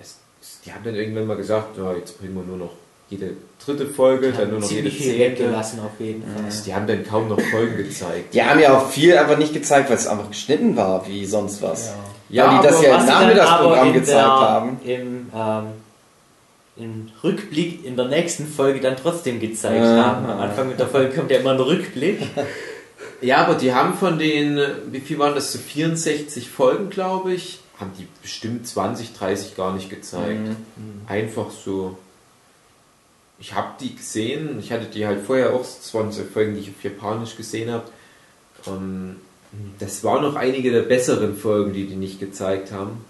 [SPEAKER 3] Es, es- die haben dann irgendwann mal gesagt, ja, jetzt bringen wir nur noch jede dritte Folge, dann nur noch jede zehnte.
[SPEAKER 2] weggelassen auf jeden Fall.
[SPEAKER 3] Also Die haben dann kaum noch Folgen gezeigt.
[SPEAKER 1] Die haben ja auch viel einfach nicht gezeigt, weil es einfach geschnitten war, wie sonst was.
[SPEAKER 3] Ja,
[SPEAKER 1] weil die das ja im Nachmittagsprogramm gezeigt
[SPEAKER 2] der,
[SPEAKER 1] haben.
[SPEAKER 2] Im, ähm, im Rückblick in der nächsten Folge dann trotzdem gezeigt
[SPEAKER 1] Ja.
[SPEAKER 2] haben. Am Anfang mit der Folge kommt ja immer ein Rückblick. (laughs)
[SPEAKER 3] Ja, aber die haben von den, wie viel waren das, so 64 Folgen, glaube ich, haben die bestimmt 20, 30 gar nicht gezeigt.
[SPEAKER 1] Mhm.
[SPEAKER 3] Einfach so. Ich habe die gesehen, ich hatte die halt vorher auch, das waren so Folgen, die ich auf Japanisch gesehen habe. Ähm, das waren noch einige der besseren Folgen, die die nicht gezeigt haben.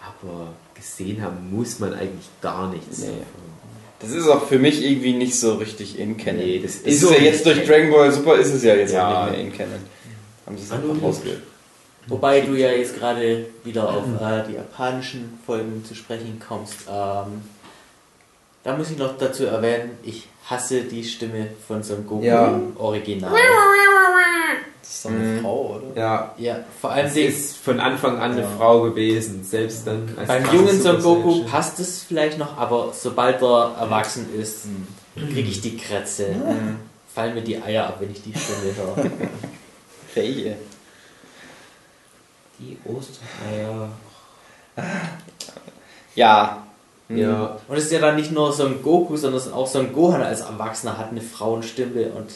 [SPEAKER 3] Aber gesehen haben muss man eigentlich gar nichts
[SPEAKER 1] Nee.
[SPEAKER 3] davon.
[SPEAKER 1] Das ist auch für mich irgendwie nicht so richtig in Canon.
[SPEAKER 3] Nee, das
[SPEAKER 1] das
[SPEAKER 3] ist
[SPEAKER 1] ist,
[SPEAKER 3] so
[SPEAKER 1] ja jetzt durch. Dragon Ball Super ist es ja jetzt
[SPEAKER 3] Ja.
[SPEAKER 1] auch nicht mehr in Canon. Haben sie es einfach rausge...
[SPEAKER 2] Wobei du ja jetzt gerade wieder auf äh, die japanischen Folgen zu sprechen kommst. Ähm, da muss ich noch dazu erwähnen, ich hasse die Stimme von Son Goku
[SPEAKER 6] Ja.
[SPEAKER 2] im Original.
[SPEAKER 6] Das ist doch eine
[SPEAKER 1] Mhm.
[SPEAKER 6] Frau, oder?
[SPEAKER 3] Ja,
[SPEAKER 2] Ja, vor allem den,
[SPEAKER 3] ist von Anfang an eine
[SPEAKER 6] Ja.
[SPEAKER 3] Frau gewesen, selbst dann als
[SPEAKER 2] beim jungen Son Goku passt es vielleicht noch, aber sobald er erwachsen ist, kriege ich die Krätze. Fallen mir die Eier ab, wenn ich die Stimme höre. (laughs)
[SPEAKER 1] Welche?
[SPEAKER 4] Die Ostern. Naja.
[SPEAKER 1] Ja.
[SPEAKER 3] Ja,
[SPEAKER 2] Und es ist ja dann nicht nur Son Goku, sondern auch Son Gohan als Erwachsener hat eine Frauenstimme und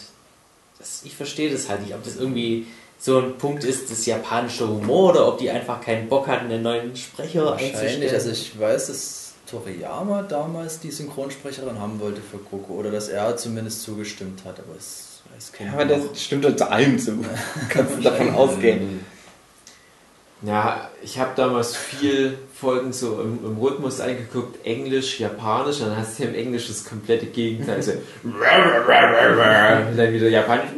[SPEAKER 2] das, ich verstehe das halt nicht, ob das irgendwie so ein Punkt ist des japanischen Humor oder ob die einfach keinen Bock hatten, einen neuen Sprecher
[SPEAKER 6] Wahrscheinlich.
[SPEAKER 2] einzustellen.
[SPEAKER 6] Also ich weiß, dass Toriyama damals die Synchronsprecherin haben wollte für Goku oder dass er zumindest zugestimmt hat, aber es weiß
[SPEAKER 1] Ja,
[SPEAKER 6] keiner.
[SPEAKER 1] aber das stimmt zu allem zu. (laughs) Kannst du davon ausgehen.
[SPEAKER 3] Ja, ich habe damals viel Folgen so im, im Rhythmus eingeguckt, Englisch, Japanisch, dann hast du ja im Englisch das komplette Gegenteil. So, und dann wieder Japanisch.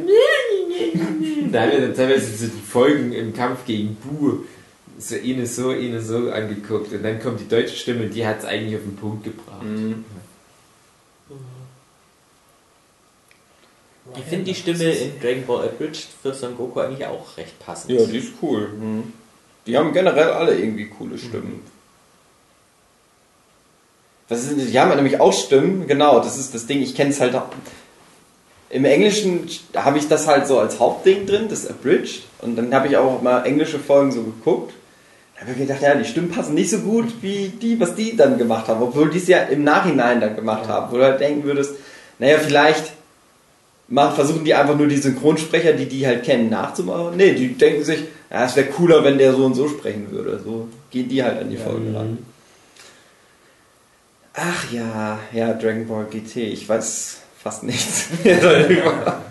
[SPEAKER 3] Da haben wir dann teilweise so die Folgen im Kampf gegen Bu so eine so, eine so angeguckt. Und dann kommt die deutsche Stimme und die hat es eigentlich auf den Punkt gebracht.
[SPEAKER 1] Mhm.
[SPEAKER 2] ich finde die Stimme in Dragon Ball Abridged für Son Goku eigentlich auch recht passend.
[SPEAKER 1] Ja, die ist cool. Mhm. Die haben generell alle irgendwie coole Stimmen. Was ist, die haben ja nämlich auch Stimmen, genau, das ist das Ding, ich kenne es halt auch. Im Englischen habe ich das halt so als Hauptding drin, das Abridged. Und dann habe ich auch mal englische Folgen so geguckt. Da habe ich mir gedacht, ja, die Stimmen passen nicht so gut wie die, was die dann gemacht haben. Obwohl die es ja im Nachhinein dann gemacht haben. Wo du halt denken würdest, naja, vielleicht machen, versuchen die einfach nur die Synchronsprecher, die die halt kennen, nachzumachen. Nee, die denken sich, ja, es wäre cooler, wenn der so und so sprechen würde. So gehen die halt an die Folge ran. Ach ja, ja, Dragon Ball GT. Ich weiß fast nichts (laughs) mehr darüber.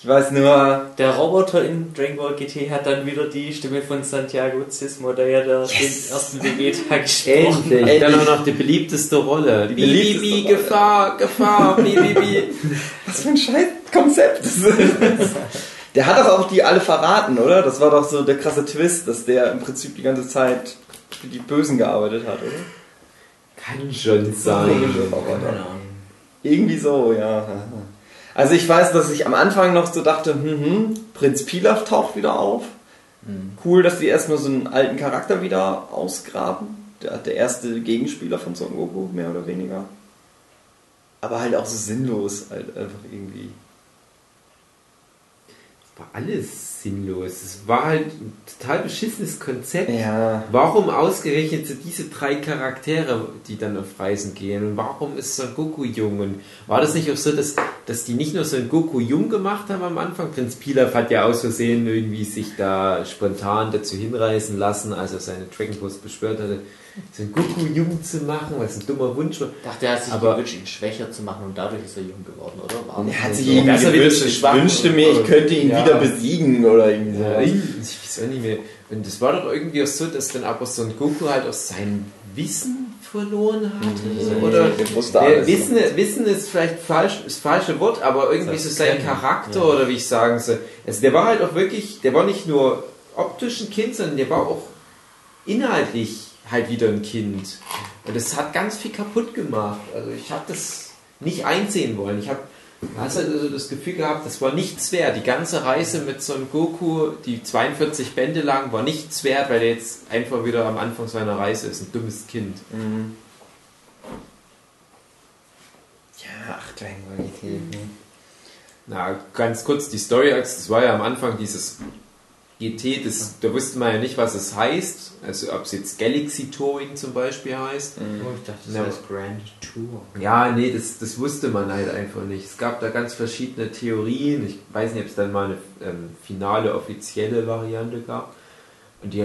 [SPEAKER 1] Ich weiß nur,
[SPEAKER 2] Der Roboter in Dragon Ball GT hat dann wieder die Stimme von Santiago Zismo, der ja der
[SPEAKER 1] Yes.
[SPEAKER 2] den ersten Vegeta gesprochen
[SPEAKER 3] Endlich,
[SPEAKER 1] Endlich.
[SPEAKER 3] dann auch noch die beliebteste Rolle.
[SPEAKER 1] Die beliebteste
[SPEAKER 3] bi, bi,
[SPEAKER 1] Rolle.
[SPEAKER 3] Gefahr, Gefahr, bi, bi, bi. (laughs)
[SPEAKER 1] was für ein scheiß Konzept. das ist. Der hat doch auch die alle verraten, oder? Das war doch so der krasse Twist, dass der im Prinzip die ganze Zeit für die Bösen gearbeitet hat, oder?
[SPEAKER 3] Kann schon sein.
[SPEAKER 1] Irgendwie so, ja. Also ich weiß, dass ich am Anfang noch so dachte, hm, hm, Prinz Pilaf taucht wieder auf. Cool, dass die erstmal so einen alten Charakter wieder ausgraben. Der, der erste Gegenspieler von Son Goku, mehr oder weniger. Aber halt auch so sinnlos, halt einfach irgendwie.
[SPEAKER 3] War alles sinnlos. Es war halt ein total beschissenes Konzept.
[SPEAKER 1] Ja.
[SPEAKER 3] Warum ausgerechnet so diese drei Charaktere, die dann auf Reisen gehen? Und warum ist Son Goku jung? Und war das nicht auch so, dass, dass die nicht nur Son Goku jung gemacht haben am Anfang? Prinz Pilaf hat ja aus Versehen irgendwie sich da spontan dazu hinreißen lassen, als er seine Dragon Balls beschwört hatte, Son Goku jung zu machen, was ein dummer Wunsch war.
[SPEAKER 2] Ich dachte, er hat sich
[SPEAKER 3] Aber-
[SPEAKER 2] gewünscht, ihn schwächer zu machen und dadurch ist er jung geworden, oder? War
[SPEAKER 1] Er hat sich
[SPEAKER 2] so?
[SPEAKER 1] irgendwie
[SPEAKER 3] er wieder
[SPEAKER 1] gewünscht, ich wünschte mir, ich könnte ihn
[SPEAKER 3] Ja.
[SPEAKER 1] wieder besiegen oder irgendwie
[SPEAKER 3] Ja,
[SPEAKER 1] so.
[SPEAKER 3] ich weiß auch nicht mehr. Und das war doch irgendwie auch so, dass dann aber Son Goku halt auch sein Wissen verloren hatte. Oder
[SPEAKER 1] Der wusste
[SPEAKER 3] Ja. Wissen, Wissen ist vielleicht falsch, das falsche Wort, aber irgendwie so sein Charakter oder wie ich sagen soll. Also der war halt auch wirklich, der war nicht nur optisch ein Kind, sondern der war auch inhaltlich halt wieder ein Kind. Und das hat ganz viel kaputt gemacht. Also ich habe das nicht einsehen wollen. Ich habe hast halt also das Gefühl gehabt, das war nichts wert. Die ganze Reise mit Son Goku, die 42 Bände lang, war nichts wert, weil er jetzt einfach wieder am Anfang seiner Reise ist. Ein dummes Kind.
[SPEAKER 1] Mhm. Ja, ach, Dragon Ball GT. ne?
[SPEAKER 3] Na, ganz kurz die Story, das war ja am Anfang dieses GT, das, da wusste man ja nicht, was es heißt. Also ob es jetzt Galaxy Touring zum Beispiel heißt.
[SPEAKER 4] Oh, ich dachte, das
[SPEAKER 3] Ja.
[SPEAKER 4] heißt Grand Tour.
[SPEAKER 3] Ja, nee, das, das wusste man halt einfach nicht. Es gab da ganz verschiedene Theorien. Ich weiß nicht, ob es dann mal eine ähm, finale, offizielle Variante gab. Und die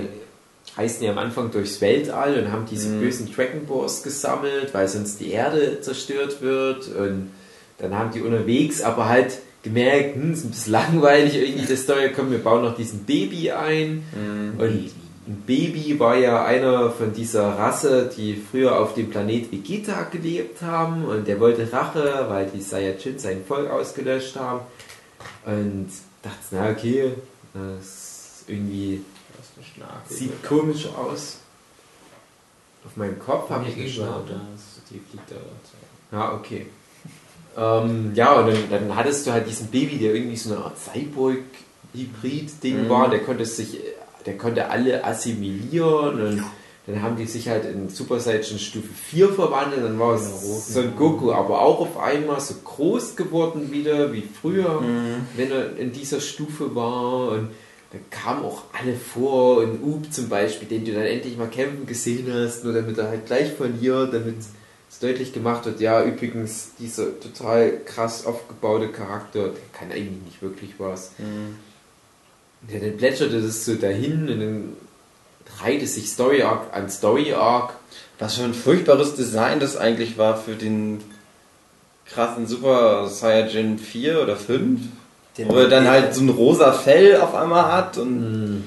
[SPEAKER 3] heißen ja am Anfang durchs Weltall und haben diese
[SPEAKER 1] Mhm.
[SPEAKER 3] bösen Dragon Balls gesammelt, weil sonst die Erde zerstört wird. Und dann haben die unterwegs aber halt gemerkt, hm, ist ein bisschen langweilig irgendwie das Story, komm, wir bauen noch diesen Baby ein.
[SPEAKER 1] Mhm.
[SPEAKER 3] Und ein Baby war ja einer von dieser Rasse, die früher auf dem Planet Vegeta gelebt haben und der wollte Rache, weil die Saiyajin sein Volk ausgelöscht haben. Und dachte, na okay, das irgendwie
[SPEAKER 4] Das
[SPEAKER 3] sieht komisch aus. Auf meinem Kopf habe ich geschaut. Ja, okay. Ähm, ja, und dann, dann hattest du halt diesen Baby, der irgendwie so eine Art Cyborg-Hybrid-Ding
[SPEAKER 1] Mhm.
[SPEAKER 3] war. Der konnte sich, der konnte alle assimilieren und dann haben die sich halt in Super Saiyan Stufe 4 verwandelt. Dann war Son Goku aber auch auf einmal so groß geworden wieder wie früher,
[SPEAKER 1] Mhm.
[SPEAKER 3] wenn er in dieser Stufe war. Und da kamen auch alle vor. Und Up zum Beispiel, den du dann endlich mal kämpfen gesehen hast, nur damit er halt gleich verliert, damit es deutlich gemacht wird, ja, übrigens, dieser total krass aufgebaute Charakter, der kann eigentlich nicht wirklich was.
[SPEAKER 1] Mhm.
[SPEAKER 3] Ja, dann plätscherte das so dahin und dann reihte sich Story Arc an Story Arc.
[SPEAKER 1] Was für ein furchtbares Design das eigentlich war für den krassen Super Saiyajin 4 oder 5.
[SPEAKER 6] Den,
[SPEAKER 1] Wo er dann halt so ein rosa Fell auf einmal hat und.
[SPEAKER 3] Hm.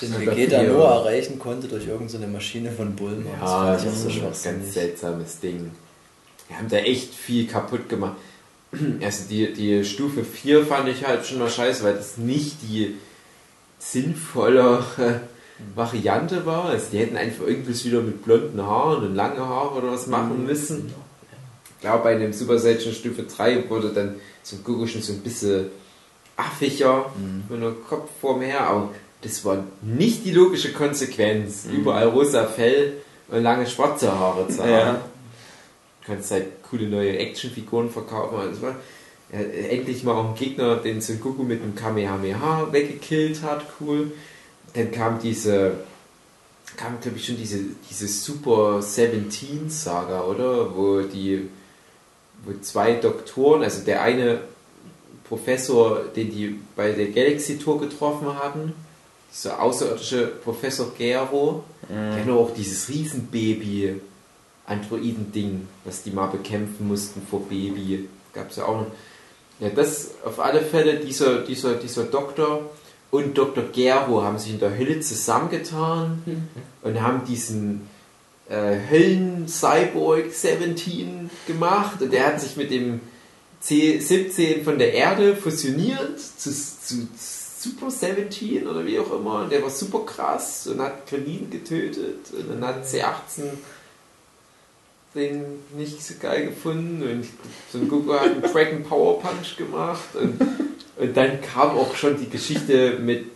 [SPEAKER 6] Den Vegeta nur erreichen konnte durch irgendeine Maschine von Bulma.
[SPEAKER 3] Ja,
[SPEAKER 6] ich
[SPEAKER 3] das
[SPEAKER 6] auch so
[SPEAKER 3] ist ein ganz seltsames Ding. Wir haben da echt viel kaputt gemacht. (clears throat) Also die, die Stufe 4 fand ich halt schon mal scheiße, weil das nicht die sinnvolle Variante war. Also die hätten einfach irgendwas wieder mit blonden Haaren und lange Haare oder was machen müssen. Ich glaube, bei dem Super Saiyan Stufe 3 wurde dann so ein Goku schon so ein bisschen affiger von der Kopfform her, aber das war nicht die logische Konsequenz, überall rosa Fell und lange schwarze Haare zu haben.
[SPEAKER 1] Ja.
[SPEAKER 3] Du kannst halt coole neue Actionfiguren verkaufen. Das war ja, endlich mal auch ein Gegner, den Son Goku mit einem Kamehameha weggekillt hat, cool. Dann kam diese, kam glaube ich schon diese, diese Super 17 Saga, oder? Wo die, wo zwei Doktoren, also der eine Professor, den die bei der Galaxy Tour getroffen hatten, dieser außerirdische Professor Gero, der hat auch dieses Riesenbaby Androiden-Ding, was die mal bekämpfen mussten vor Baby. Gab es ja auch noch. Ja, das auf alle Fälle, dieser, dieser, dieser Doktor und Dr. Gero haben sich in der Hölle zusammengetan und haben diesen äh, Höllen-Cyborg 17 gemacht und der hat sich mit dem C17 von der Erde fusioniert zu, zu Super 17 oder wie auch immer und der war super krass und hat Krillin getötet und dann hat C18 den nicht so geil gefunden und so ein Goku hat einen Dragon Power Punch gemacht und, und dann kam auch schon die Geschichte mit,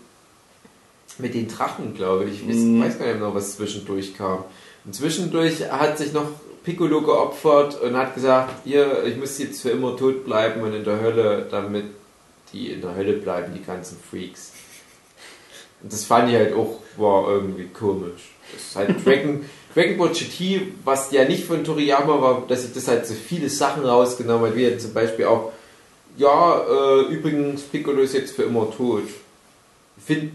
[SPEAKER 3] mit den Drachen, glaube ich. Ich weiß,
[SPEAKER 1] Mhm.
[SPEAKER 3] weiß gar nicht mehr, was zwischendurch kam. Und zwischendurch hat sich noch Piccolo geopfert und hat gesagt, hier, ich muss jetzt für immer tot bleiben und in der Hölle, damit die in der Hölle bleiben, die ganzen Freaks. Und das fand ich halt auch, war irgendwie komisch. Das ist halt Dragon, (laughs) Dragon Ball GT, was ja nicht von Toriyama war, dass sich das halt so viele Sachen rausgenommen hat, wie jetzt zum Beispiel auch, ja, äh, übrigens, Piccolo ist jetzt für immer tot. Ich finde,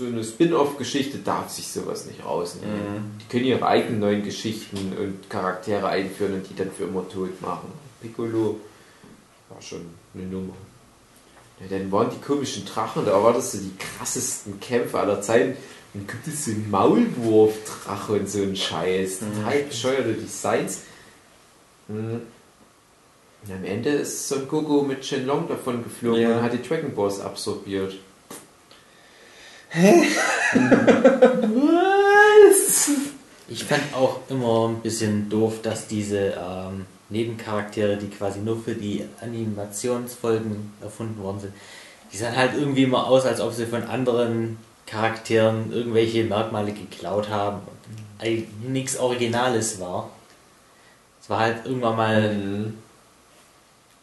[SPEAKER 3] so eine Spin-off-Geschichte darf sich sowas nicht rausnehmen. Die können ihre eigenen neuen Geschichten und Charaktere einführen und die dann für immer tot machen. Piccolo war schon eine Nummer. Ja, dann waren die komischen Drachen, da war das so die krassesten Kämpfe aller Zeiten. Dann gibt es so einen Maulwurf-Drache und so einen Scheiß. Total bescheuerte Designs. Mhm. Und am Ende ist Son Goku mit Shenlong davon geflogen
[SPEAKER 1] Ja.
[SPEAKER 3] und hat die Dragon Balls absorbiert. (laughs) Was?
[SPEAKER 2] Ich fand auch immer ein bisschen doof, dass diese ähm, Nebencharaktere, die quasi nur für die Animationsfolgen erfunden worden sind, die sahen halt irgendwie immer aus, als ob sie von anderen Charakteren irgendwelche Merkmale geklaut haben und eigentlich nichts Originales war. Es war halt irgendwann mal
[SPEAKER 3] Mhm.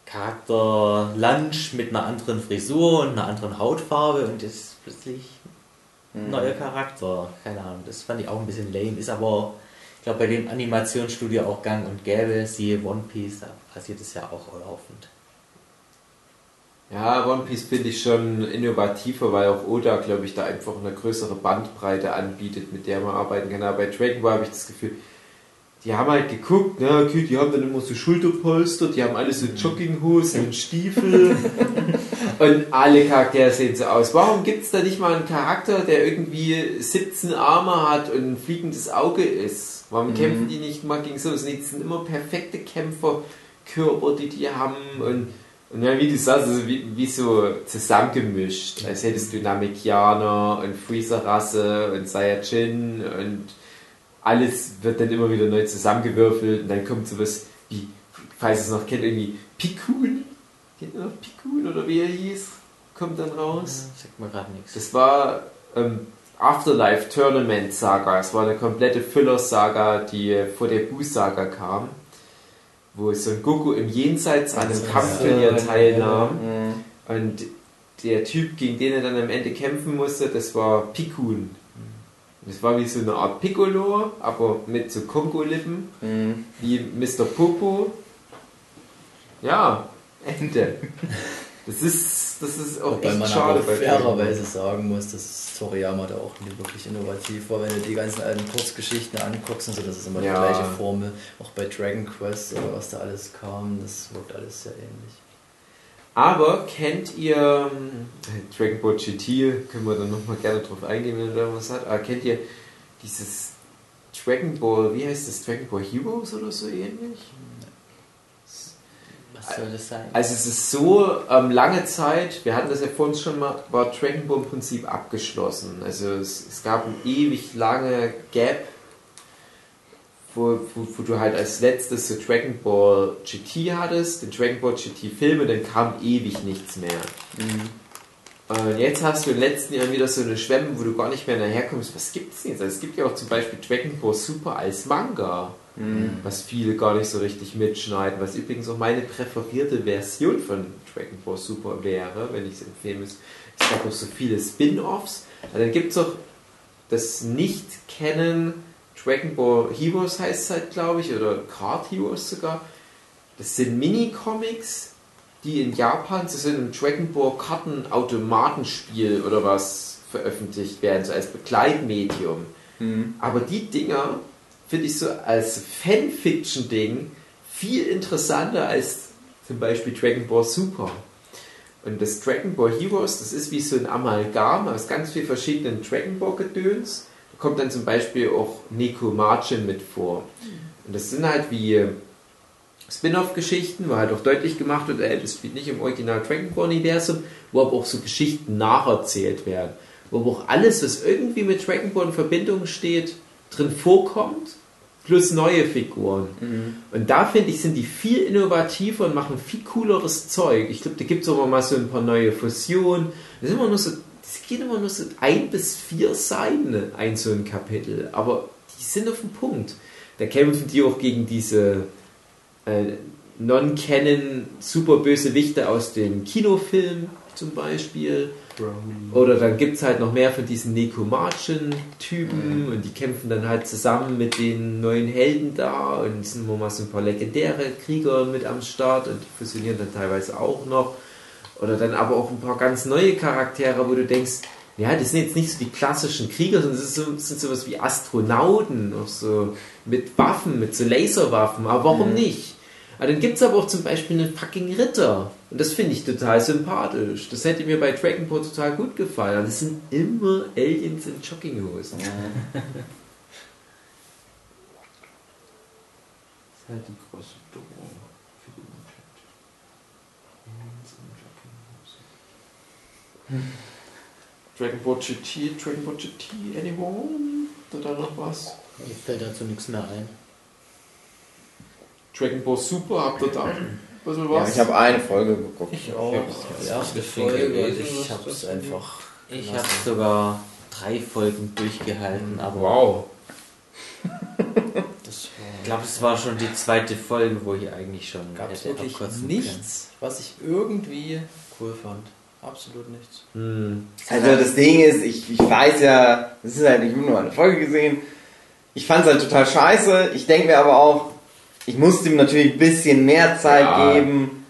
[SPEAKER 2] Charakter Lunch mit einer anderen Frisur und einer anderen Hautfarbe und jetzt plötzlich ein neuer Charakter. Keine Ahnung, das fand ich auch ein bisschen lame. Ist aber, glaube, bei dem Animationsstudio auch gang und gäbe. Siehe One Piece, da passiert es ja auch laufend.
[SPEAKER 3] Ja, One Piece finde ich schon innovativer, weil auch Oda, glaube ich, da einfach eine größere Bandbreite anbietet, mit der man arbeiten kann. Aber bei Dragon Ball habe ich das Gefühl, die haben halt geguckt, ne, okay, die haben dann immer so Schulterpolster, die haben alle so Jogginghosen und Stiefel (laughs) und alle Charaktere sehen so aus. Warum gibt es da nicht mal einen Charakter, der irgendwie 17 Arme hat und ein fliegendes Auge ist? Warum kämpfen die nicht mal gegen so? Das sind immer perfekte Kämpferkörper, die die haben und und ja, wie du sagst, also wie, wie so zusammengemischt. Als hättest du Namekianer und Freezer-Rasse und Saiyajin und alles wird dann immer wieder neu zusammengewürfelt und dann kommt sowas wie, falls ihr es noch kennt, irgendwie Pikun. Kennt ihr noch Pikun oder wie er hieß? Kommt dann raus.
[SPEAKER 2] Sagt mir gerade nichts.
[SPEAKER 3] Das war ähm, Afterlife Tournament Saga. Es war eine komplette Filler-Saga, die äh, vor der Buu-Saga kam, wo Son Goku im Jenseits an einem Kampfturnier teilnahm.
[SPEAKER 1] Mhm.
[SPEAKER 3] Und der Typ, gegen den er dann am Ende kämpfen musste, das war Pikun. Das war wie so eine Art Piccolo, aber mit so Kongo-Lippen,
[SPEAKER 1] Mhm.
[SPEAKER 3] wie Mr. Popo. Ja, Ende. (laughs) Das ist, das ist auch
[SPEAKER 6] Wobei
[SPEAKER 3] echt
[SPEAKER 6] man
[SPEAKER 3] schade
[SPEAKER 6] aber fairerweise sagen muss, dass Toriyama da auch nie wirklich innovativ war. Wenn du die ganzen alten Kurzgeschichten anguckst und so, das ist immer
[SPEAKER 3] Ja.
[SPEAKER 6] die gleiche Formel. Auch bei Dragon Quest oder was da alles kam, das wirkt alles sehr ähnlich.
[SPEAKER 3] Aber kennt ihr ähm, Dragon Ball GT, können wir dann nochmal gerne drauf eingehen, wenn ihr da was hat, aber kennt ihr dieses Dragon Ball, wie heißt das, Dragon Ball Heroes oder so ähnlich?
[SPEAKER 2] Was soll das sein?
[SPEAKER 3] Also es ist so, ähm, lange Zeit, wir hatten das ja vorhin schon mal, war Dragon Ball im Prinzip abgeschlossen. Also es, es gab eine ewig lange Gap, wo, wo, wo du halt als letztes so Dragon Ball GT hattest, den Dragon Ball GT Film und dann kam ewig nichts mehr. Und jetzt hast du in den letzten Jahren wieder so eine Schwemme, wo du gar nicht mehr daherkommst. Was gibt es denn jetzt? Also es gibt ja auch zum Beispiel Dragon Ball Super als Manga, was viele gar nicht so richtig mitschneiden, was übrigens auch meine präferierte Version von Dragon Ball Super wäre, wenn ich es empfehlen müsste. Es gab auch so viele Spin-Offs. Aber dann gibt es auch das Nicht-Kennen Dragon Ball Heroes heißt es halt, glaube ich, oder Card Heroes sogar. Das sind Mini-Comics, die in Japan zu so einem Dragon Ball Karten-Automatenspiel oder was veröffentlicht werden, so als Begleitmedium. Aber die Dinger finde ich so als Fanfiction-Ding viel interessanter als zum Beispiel Dragon Ball Super. Und das Dragon Ball Heroes, das ist wie so ein Amalgam aus ganz vielen verschiedenen Dragon Ball Gedöns. Da kommt dann zum Beispiel auch Neko Margin mit vor. Und das sind halt wie Spin-off-Geschichten, wo halt auch deutlich gemacht wird, ey, das spielt nicht im Original Dragon Ball-Universum, wo aber auch so Geschichten nacherzählt werden. Wo aber auch alles, was irgendwie mit Dragon Ball in Verbindung steht, drin vorkommt. Plus neue Figuren.
[SPEAKER 1] Mhm.
[SPEAKER 3] Und da finde ich, sind die viel innovativer und machen viel cooleres Zeug. Ich glaube, da gibt es auch mal so ein paar neue Fusionen. Das, immer nur so, das geht immer nur so ein bis vier Seiten, ein so ein Kapitel. Aber die sind auf dem Punkt. Da kämpfen die auch gegen diese äh, Non-Canon Superbösewichte aus dem Kinofilm zum Beispiel. Oder dann gibt es halt noch mehr von diesen Nekomatschen-Typen und die kämpfen dann halt zusammen mit den neuen Helden da und sind immer mal so ein paar legendäre Krieger mit am Start und die fusionieren dann teilweise auch noch. Oder dann aber auch ein paar ganz neue Charaktere, wo du denkst, ja, das sind jetzt nicht so die klassischen Krieger, sondern das, ist so, sind sowas wie Astronauten, auch so mit Waffen, mit so Laserwaffen, aber warum nicht? Aber dann gibt es aber auch zum Beispiel einen fucking Ritter. Und das finde ich total sympathisch. Das hätte mir bei Dragon Ball total gut gefallen. Das sind immer Aliens in Jogginghosen.
[SPEAKER 4] Das ist halt die große Drohung für die Menschheit. Dragon Ball GT, Dragon Ball GT, anyone? Da noch was?
[SPEAKER 2] Mir fällt dazu nichts mehr ein.
[SPEAKER 3] Dragon Ball Super, habt ihr da bisschen
[SPEAKER 1] Ja,
[SPEAKER 3] was?
[SPEAKER 1] ich habe eine Folge geguckt.
[SPEAKER 6] Ich auch. Die erste
[SPEAKER 4] Folge,
[SPEAKER 6] ich
[SPEAKER 4] was-
[SPEAKER 6] habe es einfach.
[SPEAKER 2] Ich habe sogar drei Folgen durchgehalten, aber
[SPEAKER 3] wow. (laughs)
[SPEAKER 6] Das
[SPEAKER 2] ich glaube, es war schon die zweite Folge, wo ich eigentlich schon
[SPEAKER 6] gab es wirklich nichts, was ich irgendwie cool fand. Absolut nichts.
[SPEAKER 3] Hm.
[SPEAKER 1] Also das Ding ist, ich, ich weiß ja, das ist halt, ich habe nur eine Folge gesehen. Ich fand es halt total scheiße. Ich denke mir aber auch, ich musste ihm natürlich ein bisschen mehr Zeit
[SPEAKER 3] Ja.
[SPEAKER 1] geben.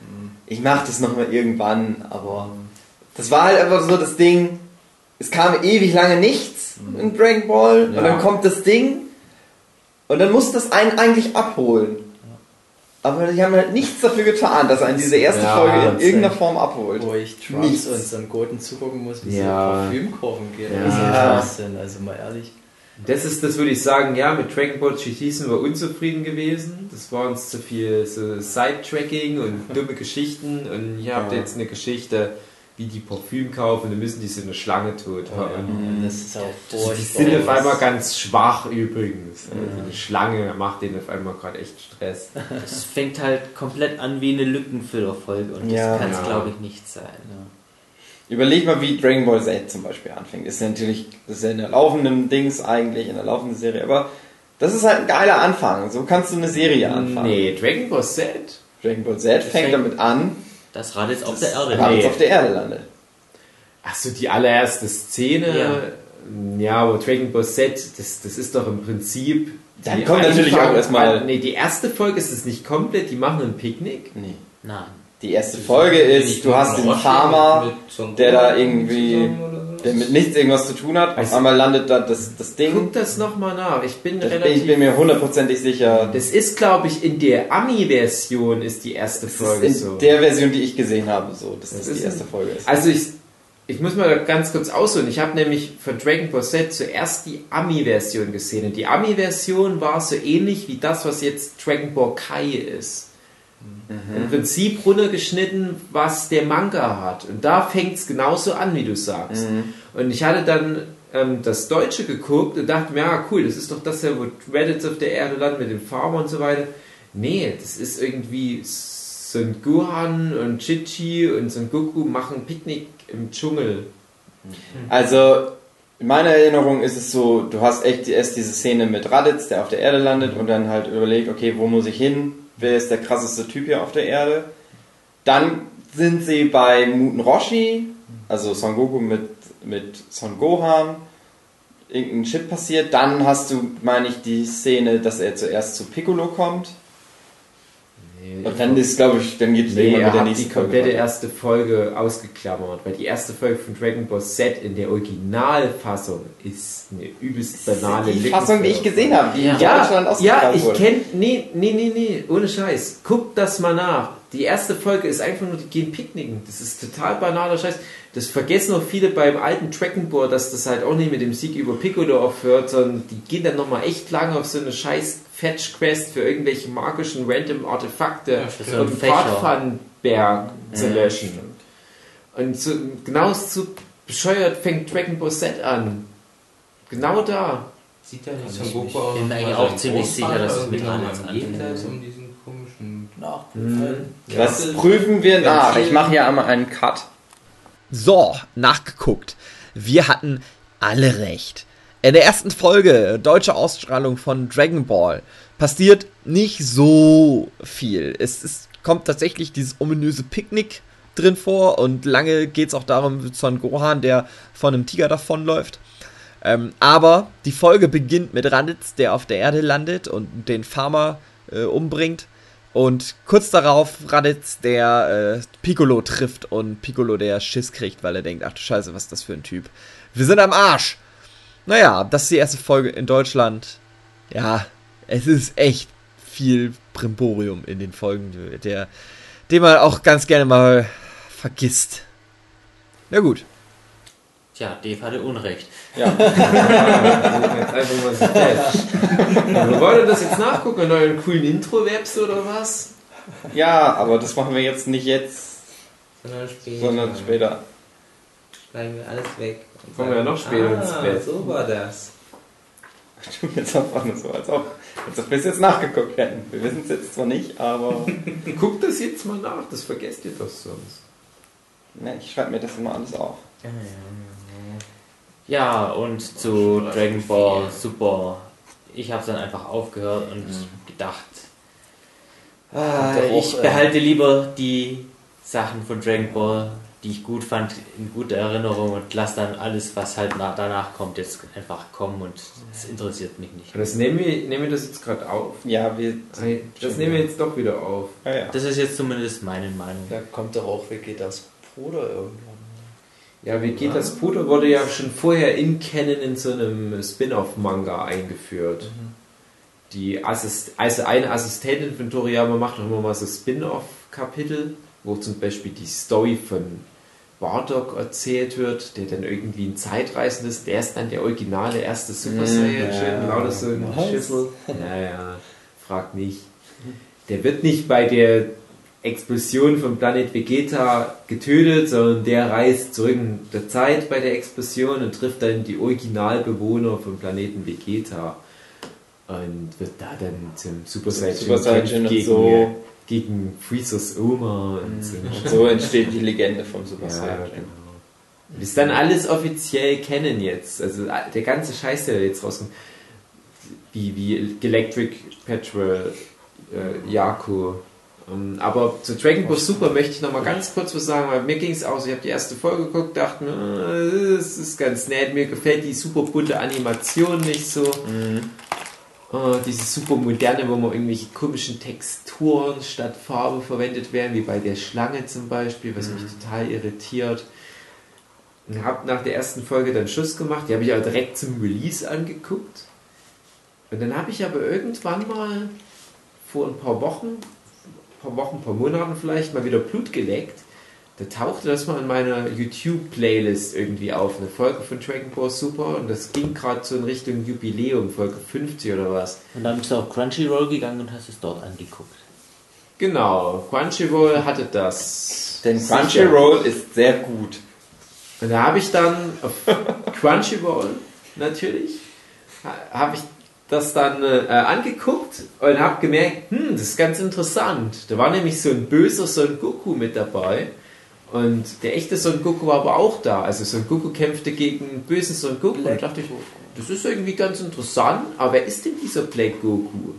[SPEAKER 1] Ich mache das nochmal irgendwann, aber das war halt einfach so das Ding. Es kam ewig lange nichts in Dragon Ball und
[SPEAKER 3] Ja.
[SPEAKER 1] dann kommt das Ding und dann muss das einen eigentlich abholen. Aber die haben halt nichts dafür getan, dass einen diese erste
[SPEAKER 3] Ja,
[SPEAKER 1] Folge in irgendeiner Form abholt.
[SPEAKER 6] Wo ich Trunks
[SPEAKER 1] Nichts.
[SPEAKER 6] und Son Goten zugucken muss, wie
[SPEAKER 3] Ja.
[SPEAKER 6] sie Parfümkurven gehen.
[SPEAKER 3] Ja.
[SPEAKER 6] Das ist ja Schwachsinn, also mal ehrlich.
[SPEAKER 3] Das ist, das würde ich sagen, ja, mit Dragon Ball GT sind wir unzufrieden gewesen. Das war uns zu viel so Sidetracking und (laughs) dumme Geschichten. Und ihr habt
[SPEAKER 1] Ja.
[SPEAKER 3] jetzt eine Geschichte, wie die Parfüm kaufen, dann müssen die so eine Schlange tot hauen.
[SPEAKER 6] Und das ist auch
[SPEAKER 3] Die
[SPEAKER 6] furchtbar.
[SPEAKER 3] sind auf einmal ganz schwach übrigens. Also eine Schlange macht denen auf einmal gerade echt Stress.
[SPEAKER 2] Es fängt halt komplett an wie eine Lückenfüllerfolge und das
[SPEAKER 1] Ja.
[SPEAKER 2] kann es
[SPEAKER 3] Ja.
[SPEAKER 2] glaube ich nicht sein.
[SPEAKER 1] Überleg mal, wie Dragon Ball Z zum Beispiel anfängt. Ist ja natürlich, das ist ja in der laufenden Dings eigentlich, in der laufenden Serie, aber das ist halt ein geiler Anfang. So kannst du eine Serie anfangen.
[SPEAKER 3] Nee, Dragon Ball Z?
[SPEAKER 1] Dragon Ball Z fängt
[SPEAKER 2] fängt-
[SPEAKER 1] damit an,
[SPEAKER 2] Das Rad jetzt auf der Erde.
[SPEAKER 1] dass
[SPEAKER 3] Nee.
[SPEAKER 1] es auf der Erde landet.
[SPEAKER 3] Achso, die allererste Szene. Ja. aber Dragon Ball Z, das, das ist doch im Prinzip.
[SPEAKER 1] Dann
[SPEAKER 3] die
[SPEAKER 1] kommt natürlich auch erstmal-
[SPEAKER 3] Nee, die erste Folge ist es nicht komplett, die machen ein Picknick.
[SPEAKER 1] Nee.
[SPEAKER 2] Nein.
[SPEAKER 1] Die erste Folge ist, du hast den Farmer, der da irgendwie, der mit nichts irgendwas zu tun hat. Auf einmal landet da das, das Ding.
[SPEAKER 3] Guck das nochmal nach. Ich bin
[SPEAKER 1] Das
[SPEAKER 3] relativ.
[SPEAKER 1] ich bin mir hundertprozentig sicher.
[SPEAKER 3] das ist, glaube ich, in der Ami-Version ist die erste
[SPEAKER 1] Das ist
[SPEAKER 3] Folge
[SPEAKER 1] in
[SPEAKER 3] so.
[SPEAKER 1] der Version, die ich gesehen habe, so, dass das,
[SPEAKER 3] Das ist
[SPEAKER 1] die erste Folge ist.
[SPEAKER 3] Also ich, ich muss mal ganz kurz ausholen. Ich habe nämlich von Dragon Ball Z zuerst die Ami-Version gesehen. Und die Ami-Version war so ähnlich wie das, was jetzt Dragon Ball Kai ist. Im Prinzip runtergeschnitten, was der Manga hat. Und da fängt es genauso an, wie du sagst. Und ich hatte dann ähm, das Deutsche geguckt und dachte mir, ja cool, das ist doch das ja, wo Reddits auf der Erde landen mit dem Farmer und so weiter. Nee, das ist irgendwie Son Gohan und Chichi und Son Goku machen Picknick im Dschungel.
[SPEAKER 1] Also, in meiner Erinnerung ist es so, du hast echt erst diese Szene mit Raditz, der auf der Erde landet und dann halt überlegt, okay, wo muss ich hin? Wer ist der krasseste Typ hier auf der Erde? Dann sind sie bei Muten Roshi, also Son Goku mit, mit Son Gohan. Irgendein Shit passiert. Dann hast du, meine ich, die Szene, dass er zuerst zu Piccolo kommt. Und dann ist, glaube ich, dann geht es
[SPEAKER 3] Nee,
[SPEAKER 1] irgendwann mit der
[SPEAKER 3] die
[SPEAKER 1] nächsten Folge
[SPEAKER 3] komplette
[SPEAKER 1] weiter.
[SPEAKER 3] erste Folge ausgeklammert, weil die erste Folge von Dragon Ball Z in der Originalfassung ist eine übelst banale
[SPEAKER 1] Die Fassung, die ich gesehen habe, die in
[SPEAKER 2] Ja.
[SPEAKER 1] Deutschland
[SPEAKER 3] Ja, ich kenne. Nee, nee, nee, nee, ohne Scheiß. Guck das mal nach. Die erste Folge ist einfach nur, die gehen picknicken. Das ist total banaler Scheiß. Das vergessen auch viele beim alten Dragon Ball, dass das halt auch nicht mit dem Sieg über Piccolo aufhört, sondern die gehen dann nochmal echt lange auf so eine scheiß Fetch-Quest für irgendwelche magischen random Artefakte
[SPEAKER 4] Ja,
[SPEAKER 3] und. Pfadfahrenberg zu
[SPEAKER 2] Ja,
[SPEAKER 3] löschen. Und so, genau so bescheuert fängt Dragon Ball Z an. Genau da.
[SPEAKER 4] Sieht ja nicht Son
[SPEAKER 6] ich
[SPEAKER 4] Goku
[SPEAKER 2] bin eigentlich auch ziemlich sicher, dass es mit
[SPEAKER 4] am
[SPEAKER 2] anfängt.
[SPEAKER 4] Um diesen komischen.
[SPEAKER 6] Nachprüfen.
[SPEAKER 1] Das prüfen wir nach. Ich mache hier einmal einen Cut. So, nachgeguckt. Wir hatten alle recht. In der ersten Folge, deutsche Ausstrahlung von Dragon Ball, passiert nicht so viel. Es ist, kommt tatsächlich dieses ominöse Picknick drin vor und lange geht es auch darum, Son Gohan, der von einem Tiger davonläuft. Ähm, aber die Folge beginnt mit Raditz, der auf der Erde landet und den Farmer äh, umbringt. Und kurz darauf Raditz, der äh, Piccolo trifft und Piccolo der Schiss kriegt, weil er denkt, ach du Scheiße, was ist das für ein Typ? Wir sind am Arsch. Naja, das ist die erste Folge in Deutschland. Ja, es ist echt viel Brimborium in den Folgen, der, den man auch ganz gerne mal vergisst. Na gut.
[SPEAKER 2] Tja, Dave hatte Unrecht. (laughs)
[SPEAKER 3] Jetzt einfach mal so fest. Wir wollen das jetzt nachgucken in euren coolen Intro-Webs oder was?
[SPEAKER 1] Ja, aber das machen wir jetzt nicht jetzt,
[SPEAKER 4] Sondern später.
[SPEAKER 1] sondern später.
[SPEAKER 4] Schneiden wir alles weg.
[SPEAKER 3] Kommen wir ja noch später ins
[SPEAKER 4] ah,
[SPEAKER 3] Bett.
[SPEAKER 4] So war das.
[SPEAKER 1] Tu jetzt einfach nur so, als ob, als ob wir es jetzt nachgeguckt hätten. Wir wissen es jetzt zwar nicht, aber (laughs)
[SPEAKER 3] Guckt das jetzt mal nach, das vergesst ihr doch sonst.
[SPEAKER 1] ne, ich schreibe mir das immer alles auf.
[SPEAKER 2] Ja, und zu Dragon Ball Super. Ich habe dann einfach aufgehört und gedacht, ah, ich behalte lieber die Sachen von Dragon Ball, die ich gut fand, in guter Erinnerung und lasse dann alles, was halt na, danach kommt, jetzt einfach kommen und es interessiert mich nicht.
[SPEAKER 3] Und das nehmen wir, nehmen wir das jetzt gerade auf.
[SPEAKER 1] Ja, wir.
[SPEAKER 3] Das nehmen wir jetzt doch wieder auf.
[SPEAKER 1] Ja, ja.
[SPEAKER 2] Das ist jetzt zumindest meine Meinung.
[SPEAKER 6] Da kommt doch auch Vegetas Bruder irgendwann.
[SPEAKER 3] Ja, Vegetas Bruder wurde ja schon vorher in Canon in so einem Spin-off-Manga eingeführt. Die Assist also eine Assistentin von Toriyama macht auch immer mal so Spin-off-Kapitel, wo zum Beispiel die Story von Bardock erzählt wird, der dann irgendwie ein Zeitreisender ist. Der ist dann der originale erste Super Saiyajin,
[SPEAKER 6] ja.
[SPEAKER 3] lauter so ein? Schüssel. Ja, ja, frag nicht. Der wird nicht bei der Explosion vom Planet Vegeta getötet, sondern der reist zurück in der Zeit bei der Explosion und trifft dann die Originalbewohner vom Planeten Vegeta und wird da dann zum Super Saiyajin,
[SPEAKER 1] Super und
[SPEAKER 3] gegen,
[SPEAKER 1] so.
[SPEAKER 3] Gegen Freezers Oma und so.
[SPEAKER 1] Und (laughs) so entsteht die Legende vom Super
[SPEAKER 3] Ja,
[SPEAKER 1] Saiyajin.
[SPEAKER 3] genau. Das ist dann alles offiziell kennen jetzt. Also der ganze Scheiß, der jetzt rauskommt. Wie, wie Electric Petrol, äh, Yaku. Ähm, aber zu Dragon Ball Super möchte ich nochmal ganz kurz was sagen, weil mir ging es auch so, ich habe die erste Folge geguckt, dachte mir, äh, das ist ganz nett, mir gefällt die super bunte Animation nicht so. Äh, diese super moderne, wo man irgendwelche komischen Texturen statt Farbe verwendet werden, wie bei der Schlange zum Beispiel, was mich total irritiert. Und habe nach der ersten Folge dann Schuss gemacht, die habe ich auch direkt zum Release angeguckt. Und dann habe ich aber irgendwann mal vor ein paar Wochen, paar Wochen, paar Monaten vielleicht mal wieder Blut geleckt. Da tauchte das mal in meiner YouTube-Playlist irgendwie auf, eine Folge von Dragon Ball Super und das ging gerade so in Richtung Jubiläum, Folge 50 oder was.
[SPEAKER 2] Und dann bist du auf Crunchyroll gegangen und hast es dort angeguckt.
[SPEAKER 3] Genau, Crunchyroll hatte das.
[SPEAKER 1] Denn
[SPEAKER 3] Sicher.
[SPEAKER 1] Crunchyroll ist sehr gut.
[SPEAKER 3] Und da habe ich dann auf (laughs) Crunchyroll natürlich, ha- habe ich das dann äh, angeguckt und habe gemerkt, hm, das ist ganz interessant. Da war nämlich so ein böser Son Goku mit dabei. Und der echte Son Goku war aber auch da. Also Son Goku kämpfte gegen bösen Son Goku. Und da dachte ich, das ist irgendwie ganz interessant. Aber wer ist denn dieser Black Goku?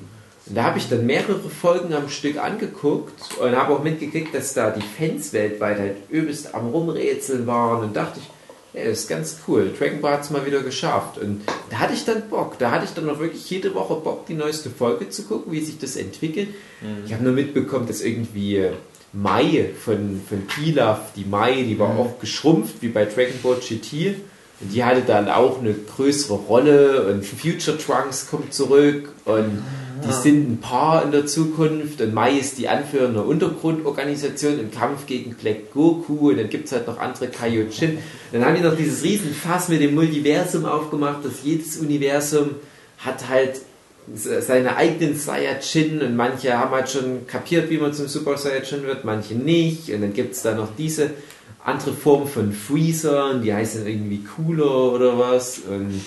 [SPEAKER 3] Und da habe ich dann mehrere Folgen am Stück angeguckt und habe auch mitgekriegt, dass da die Fans weltweit halt übelst am Rumrätseln waren. Und dachte ich, ja, das ist ganz cool. Dragon Ball hat es mal wieder geschafft. Und da hatte ich dann Bock. Da hatte ich dann auch wirklich jede Woche Bock, die neueste Folge zu gucken, wie sich das entwickelt. Ich habe nur mitbekommen, dass irgendwie Mai von, von Pilaf, die Mai, die war auch geschrumpft, wie bei Dragon Ball GT. Und die hatte dann auch eine größere Rolle und Future Trunks kommt zurück und die sind ein Paar in der Zukunft und Mai ist die Anführer einer Untergrundorganisation im Kampf gegen Black Goku und dann gibt es halt noch andere Kaioshin. Dann haben die noch dieses Riesenfass mit dem Multiversum aufgemacht, dass jedes Universum hat halt seine eigenen Saiyajin und manche haben halt schon kapiert, wie man zum Super Saiyajin wird, manche nicht. Und dann gibt es da noch diese andere Form von Freezer und die heißen irgendwie cooler oder was. Und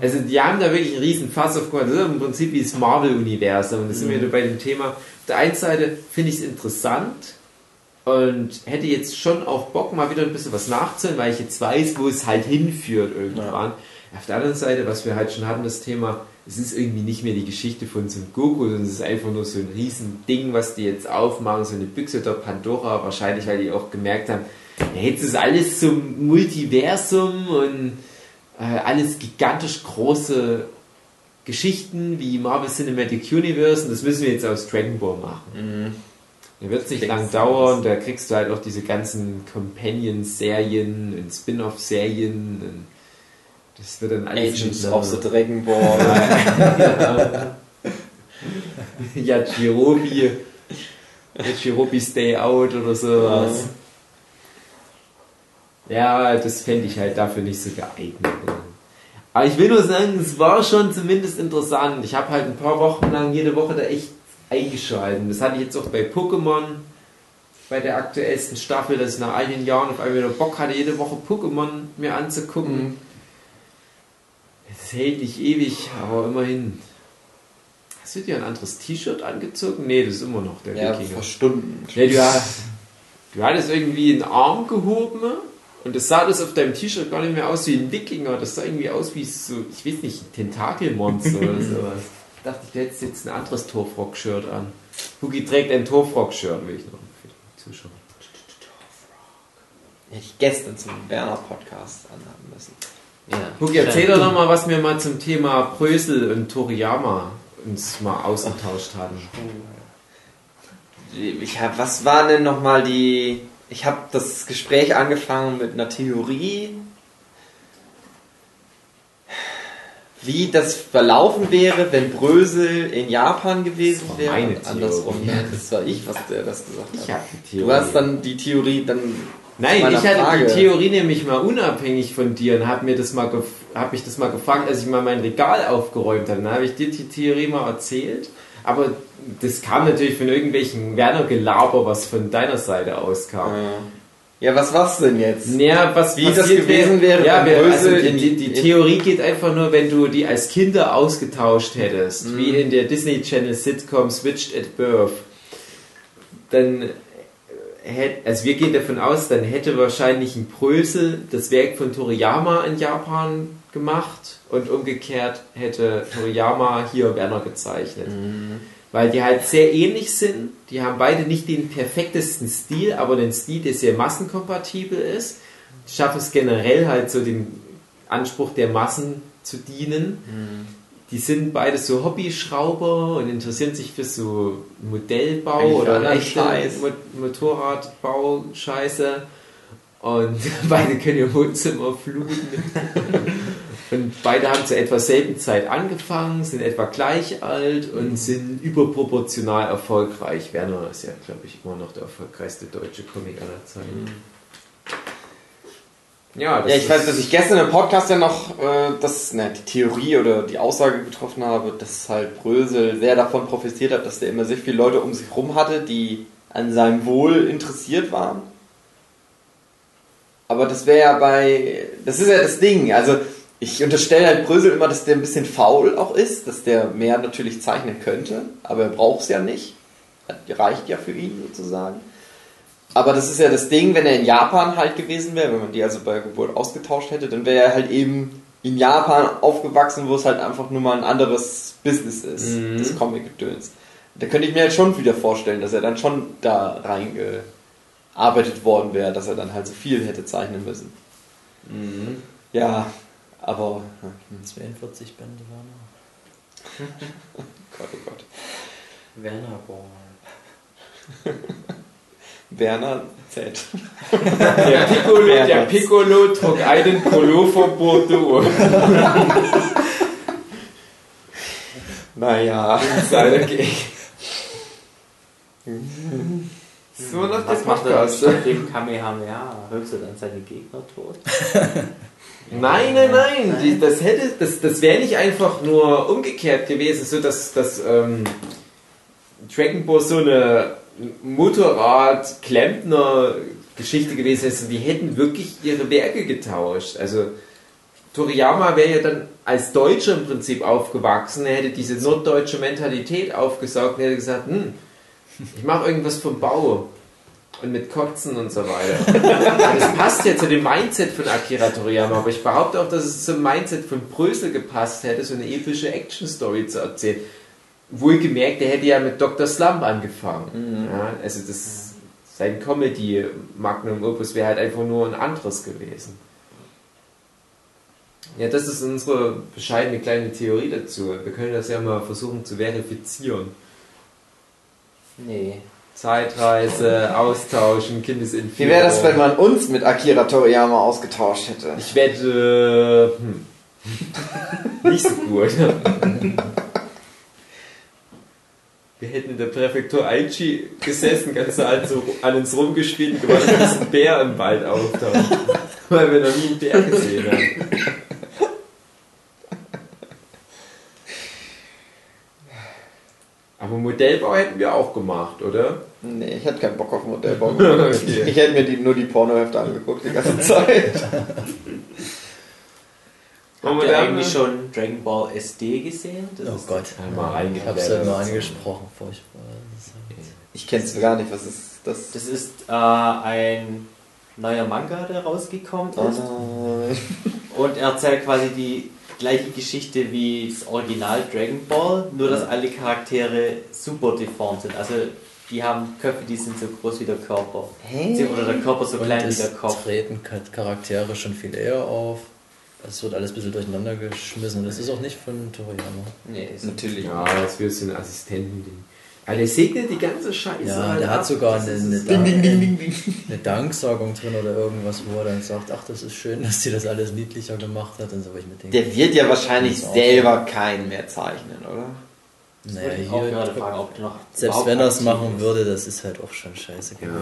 [SPEAKER 3] Also die haben da wirklich einen riesen Fass aufgemacht. Das ist im Prinzip wie das Marvel-Universum. Und da sind wir wieder bei dem Thema. Auf der einen Seite finde ich es interessant und hätte jetzt schon auch Bock, mal wieder ein bisschen was nachzuholen, weil ich jetzt weiß, wo es halt hinführt irgendwann. Auf der anderen Seite, was wir halt schon hatten, das Thema, es ist irgendwie nicht mehr die Geschichte von Son Goku, sondern es ist einfach nur so ein riesen Ding, was die jetzt aufmachen, so eine Büchse der Pandora, wahrscheinlich, weil die auch gemerkt haben, ja, jetzt ist alles zum Multiversum und äh, alles gigantisch große Geschichten wie Marvel Cinematic Universe und das müssen wir jetzt aus Dragon Ball machen. Der wird nicht
[SPEAKER 1] Denkst
[SPEAKER 3] lang dauern, da kriegst du halt auch diese ganzen Companion-Serien und Spin-off-Serien und das wird dann alles
[SPEAKER 1] Agents of the Dragon Ball. (laughs)
[SPEAKER 3] ja, Chirobi, ja, Chirobi Stay Out oder sowas. Ja, das fände ich halt dafür nicht so geeignet. Aber ich will nur sagen, es war schon zumindest interessant. Ich habe halt ein paar Wochen lang jede Woche da echt eingeschalten. Das hatte ich jetzt auch bei Pokémon, bei der aktuellsten Staffel, dass ich nach einigen Jahren auf einmal wieder Bock hatte, jede Woche Pokémon mir anzugucken. Hält nicht ewig, aber immerhin. Hast du dir ein anderes T-Shirt angezogen? Nee, das ist immer noch der
[SPEAKER 1] ja,
[SPEAKER 3] Wikinger.
[SPEAKER 1] vor Stunden.
[SPEAKER 3] Nee, du, hast- du hattest irgendwie einen Arm gehoben und das sah das auf deinem T-Shirt gar nicht mehr aus wie ein Wikinger. Das sah irgendwie aus wie so, ich weiß nicht, ein Tentakelmonster oder (laughs) sowas. Ich dachte, du hättest jetzt ein anderes Torfrock-Shirt an. Hugi trägt ein Torfrock-Shirt, will ich noch für die Zuschauer.
[SPEAKER 1] Hätte ich gestern zum Werner-Podcast anhaben müssen.
[SPEAKER 2] Ja.
[SPEAKER 3] Hugi, erzähl doch noch mal, was wir mal zum Thema Brösel und Toriyama uns mal ausgetauscht hatten.
[SPEAKER 1] Ich hab, was war denn nochmal die. Ich habe das Gespräch angefangen mit einer Theorie, wie das verlaufen wäre, wenn Brösel in Japan gewesen wäre.
[SPEAKER 3] meine
[SPEAKER 1] und andersrum.
[SPEAKER 3] Theorie. (laughs)
[SPEAKER 1] Das war ich, was der das gesagt
[SPEAKER 3] Ich
[SPEAKER 1] hat.
[SPEAKER 3] habe die Theorie.
[SPEAKER 1] Du hast dann die Theorie dann.
[SPEAKER 3] Nein, ich hatte
[SPEAKER 1] Frage.
[SPEAKER 3] die Theorie nämlich mal unabhängig von dir und habe mir das mal gef hab mich das mal gefragt, als ich mal mein Regal aufgeräumt habe. Dann habe ich dir die Theorie mal erzählt. Aber das kam natürlich von irgendwelchen Werner-Gelaber, was von deiner Seite auskam.
[SPEAKER 1] Ja, was war's denn jetzt?
[SPEAKER 3] Naja, was
[SPEAKER 1] Wie das gewesen wäre,
[SPEAKER 3] Ja, wir, also die, die, Theorie geht einfach nur, wenn du die als Kinder ausgetauscht hättest, wie in der Disney Channel Sitcom Switched at Birth, dann hätte, also wir gehen davon aus, dann hätte wahrscheinlich ein Brösel das Werk von Toriyama in Japan gemacht und umgekehrt hätte Toriyama hier Werner gezeichnet. Weil die halt sehr ähnlich sind. Die haben beide nicht den perfektesten Stil, aber den Stil, der sehr massenkompatibel ist. Die schaffen es generell halt so dem Anspruch der Massen zu dienen. Die sind beide so Hobbyschrauber und interessieren sich für so Modellbau
[SPEAKER 1] Eigentlich
[SPEAKER 3] oder echte. Mo Motorradbau Scheiße. Und (laughs) beide können ihr Wohnzimmer fluten. (laughs) Und beide haben zu etwa selben Zeit angefangen, sind etwa gleich alt und sind überproportional erfolgreich. Werner ist ja, glaube ich, immer noch der erfolgreichste deutsche Comic aller Zeiten. Ja, das
[SPEAKER 1] Ja, ich weiß, dass ich gestern im Podcast ja noch äh, das, ne, die Theorie oder die Aussage getroffen habe, dass halt Brösel sehr davon profitiert hat, dass der immer sehr viele Leute um sich rum hatte, die an seinem Wohl interessiert waren. Aber das wäre ja bei, das ist ja das Ding, also ich unterstelle halt Brösel immer, dass der ein bisschen faul auch ist, dass der mehr natürlich zeichnen könnte, aber er braucht es ja nicht. Reicht ja für ihn sozusagen. Aber das ist ja das Ding, wenn er in Japan halt gewesen wäre, wenn man die also bei Geburt ausgetauscht hätte, dann wäre er halt eben in Japan aufgewachsen, wo es halt einfach nur mal ein anderes Business ist,
[SPEAKER 3] Mhm.
[SPEAKER 1] das Comic-Gedöns. Da könnte ich mir halt schon wieder vorstellen, dass er dann schon da reingearbeitet worden wäre, dass er dann halt so viel hätte zeichnen müssen.
[SPEAKER 3] Mhm.
[SPEAKER 1] Ja, aber hm,
[SPEAKER 6] 42 Bände waren
[SPEAKER 1] Gott, oh Gott.
[SPEAKER 2] Werner Ball.
[SPEAKER 1] Werner Z.
[SPEAKER 3] Der Piccolo, (laughs) der Piccolo trug einen Pullover Bordeaux.
[SPEAKER 1] Naja.
[SPEAKER 3] Seine Gag. (laughs) So der
[SPEAKER 2] Was macht er
[SPEAKER 3] Podcast.
[SPEAKER 2] mit dem Kamehameha? Hörst du dann seine Gegner tot? (laughs)
[SPEAKER 3] Nein, nein, nein. Die, das hätte, das, das wäre nicht einfach nur umgekehrt gewesen, so dass, dass ähm, Dragon Ball so eine Motorrad-Klempner-Geschichte gewesen ist. Die hätten wirklich ihre Werke getauscht. Also Toriyama wäre ja dann als Deutscher im Prinzip aufgewachsen, er hätte diese norddeutsche Mentalität aufgesaugt und hätte gesagt, hm, ich mache irgendwas vom Bau und mit Kotzen und so weiter. Das passt ja zu dem Mindset von Akira Toriyama, aber ich behaupte auch, dass es zum Mindset von Brösel gepasst hätte, so eine epische Action-Story zu erzählen. Wohlgemerkt, er hätte ja mit Dr. Slump angefangen. Ja, also das sein Comedy Magnum Opus wäre halt einfach nur ein anderes gewesen. Ja, das ist unsere bescheidene kleine Theorie dazu. Wir können das ja mal versuchen zu verifizieren.
[SPEAKER 2] Nee.
[SPEAKER 3] Zeitreise, (laughs) austauschen, Kindesentführung.
[SPEAKER 1] Wie wäre das, wenn man uns mit Akira Toriyama ausgetauscht hätte?
[SPEAKER 3] Ich wette, hm, (laughs) nicht so gut. Wir hätten in der Präfektur Aichi gesessen, ganz halt so an uns rumgespielt und gewartet, bis ein Bär im Wald auftaucht. Weil wir noch nie einen Bär gesehen haben. Aber Modellbau hätten wir auch gemacht, oder?
[SPEAKER 1] Nee, ich hätte keinen Bock auf Modellbau. (laughs) Ich, ich hätte mir die, nur die Pornohefte angeguckt die ganze (laughs) Zeit.
[SPEAKER 2] Habt
[SPEAKER 3] wir
[SPEAKER 2] ihr eigentlich
[SPEAKER 3] mal-
[SPEAKER 2] schon Dragon Ball SD gesehen? Das
[SPEAKER 6] Oh
[SPEAKER 2] ist
[SPEAKER 6] Gott.
[SPEAKER 3] Einmal
[SPEAKER 6] Ich hab's ja immer
[SPEAKER 3] reingeblättert.
[SPEAKER 6] angesprochen, furchtbar. Halt-
[SPEAKER 1] Ich kenn's gar nicht, was ist das?
[SPEAKER 2] Das ist äh, ein neuer Manga, der rausgekommen
[SPEAKER 1] Oh
[SPEAKER 2] ist.
[SPEAKER 1] nein.
[SPEAKER 2] Und er erzählt quasi die gleiche Geschichte wie das Original Dragon Ball, nur dass alle Charaktere super deformt sind. Also die haben Köpfe, die sind so groß wie der Körper.
[SPEAKER 1] Hä?
[SPEAKER 2] Oder der Körper so
[SPEAKER 6] Und
[SPEAKER 2] klein wie der Kopf.
[SPEAKER 6] treten Char- Charaktere schon viel eher auf. Es wird alles ein bisschen durcheinander geschmissen. Das ist auch nicht von Toriyama.
[SPEAKER 2] Nee, ist
[SPEAKER 1] Natürlich.
[SPEAKER 3] Ja, das wäre so ein Assistentending. Ja, der segnet die ganze Scheiße.
[SPEAKER 6] Ja, der hat sogar eine, eine,
[SPEAKER 1] Ding, ding, ding, ding, ding.
[SPEAKER 6] eine Danksagung drin oder irgendwas, wo er dann sagt, ach, das ist schön, dass sie das alles niedlicher gemacht hat und so, ich mit denke,
[SPEAKER 1] Der wird ja wahrscheinlich selber keinen mehr zeichnen, oder?
[SPEAKER 2] Das
[SPEAKER 6] naja,
[SPEAKER 2] ich
[SPEAKER 6] hier,
[SPEAKER 2] gerade fragen, ob du noch
[SPEAKER 6] selbst wenn er es machen
[SPEAKER 2] ist.
[SPEAKER 6] würde, das ist halt auch schon scheiße gewesen.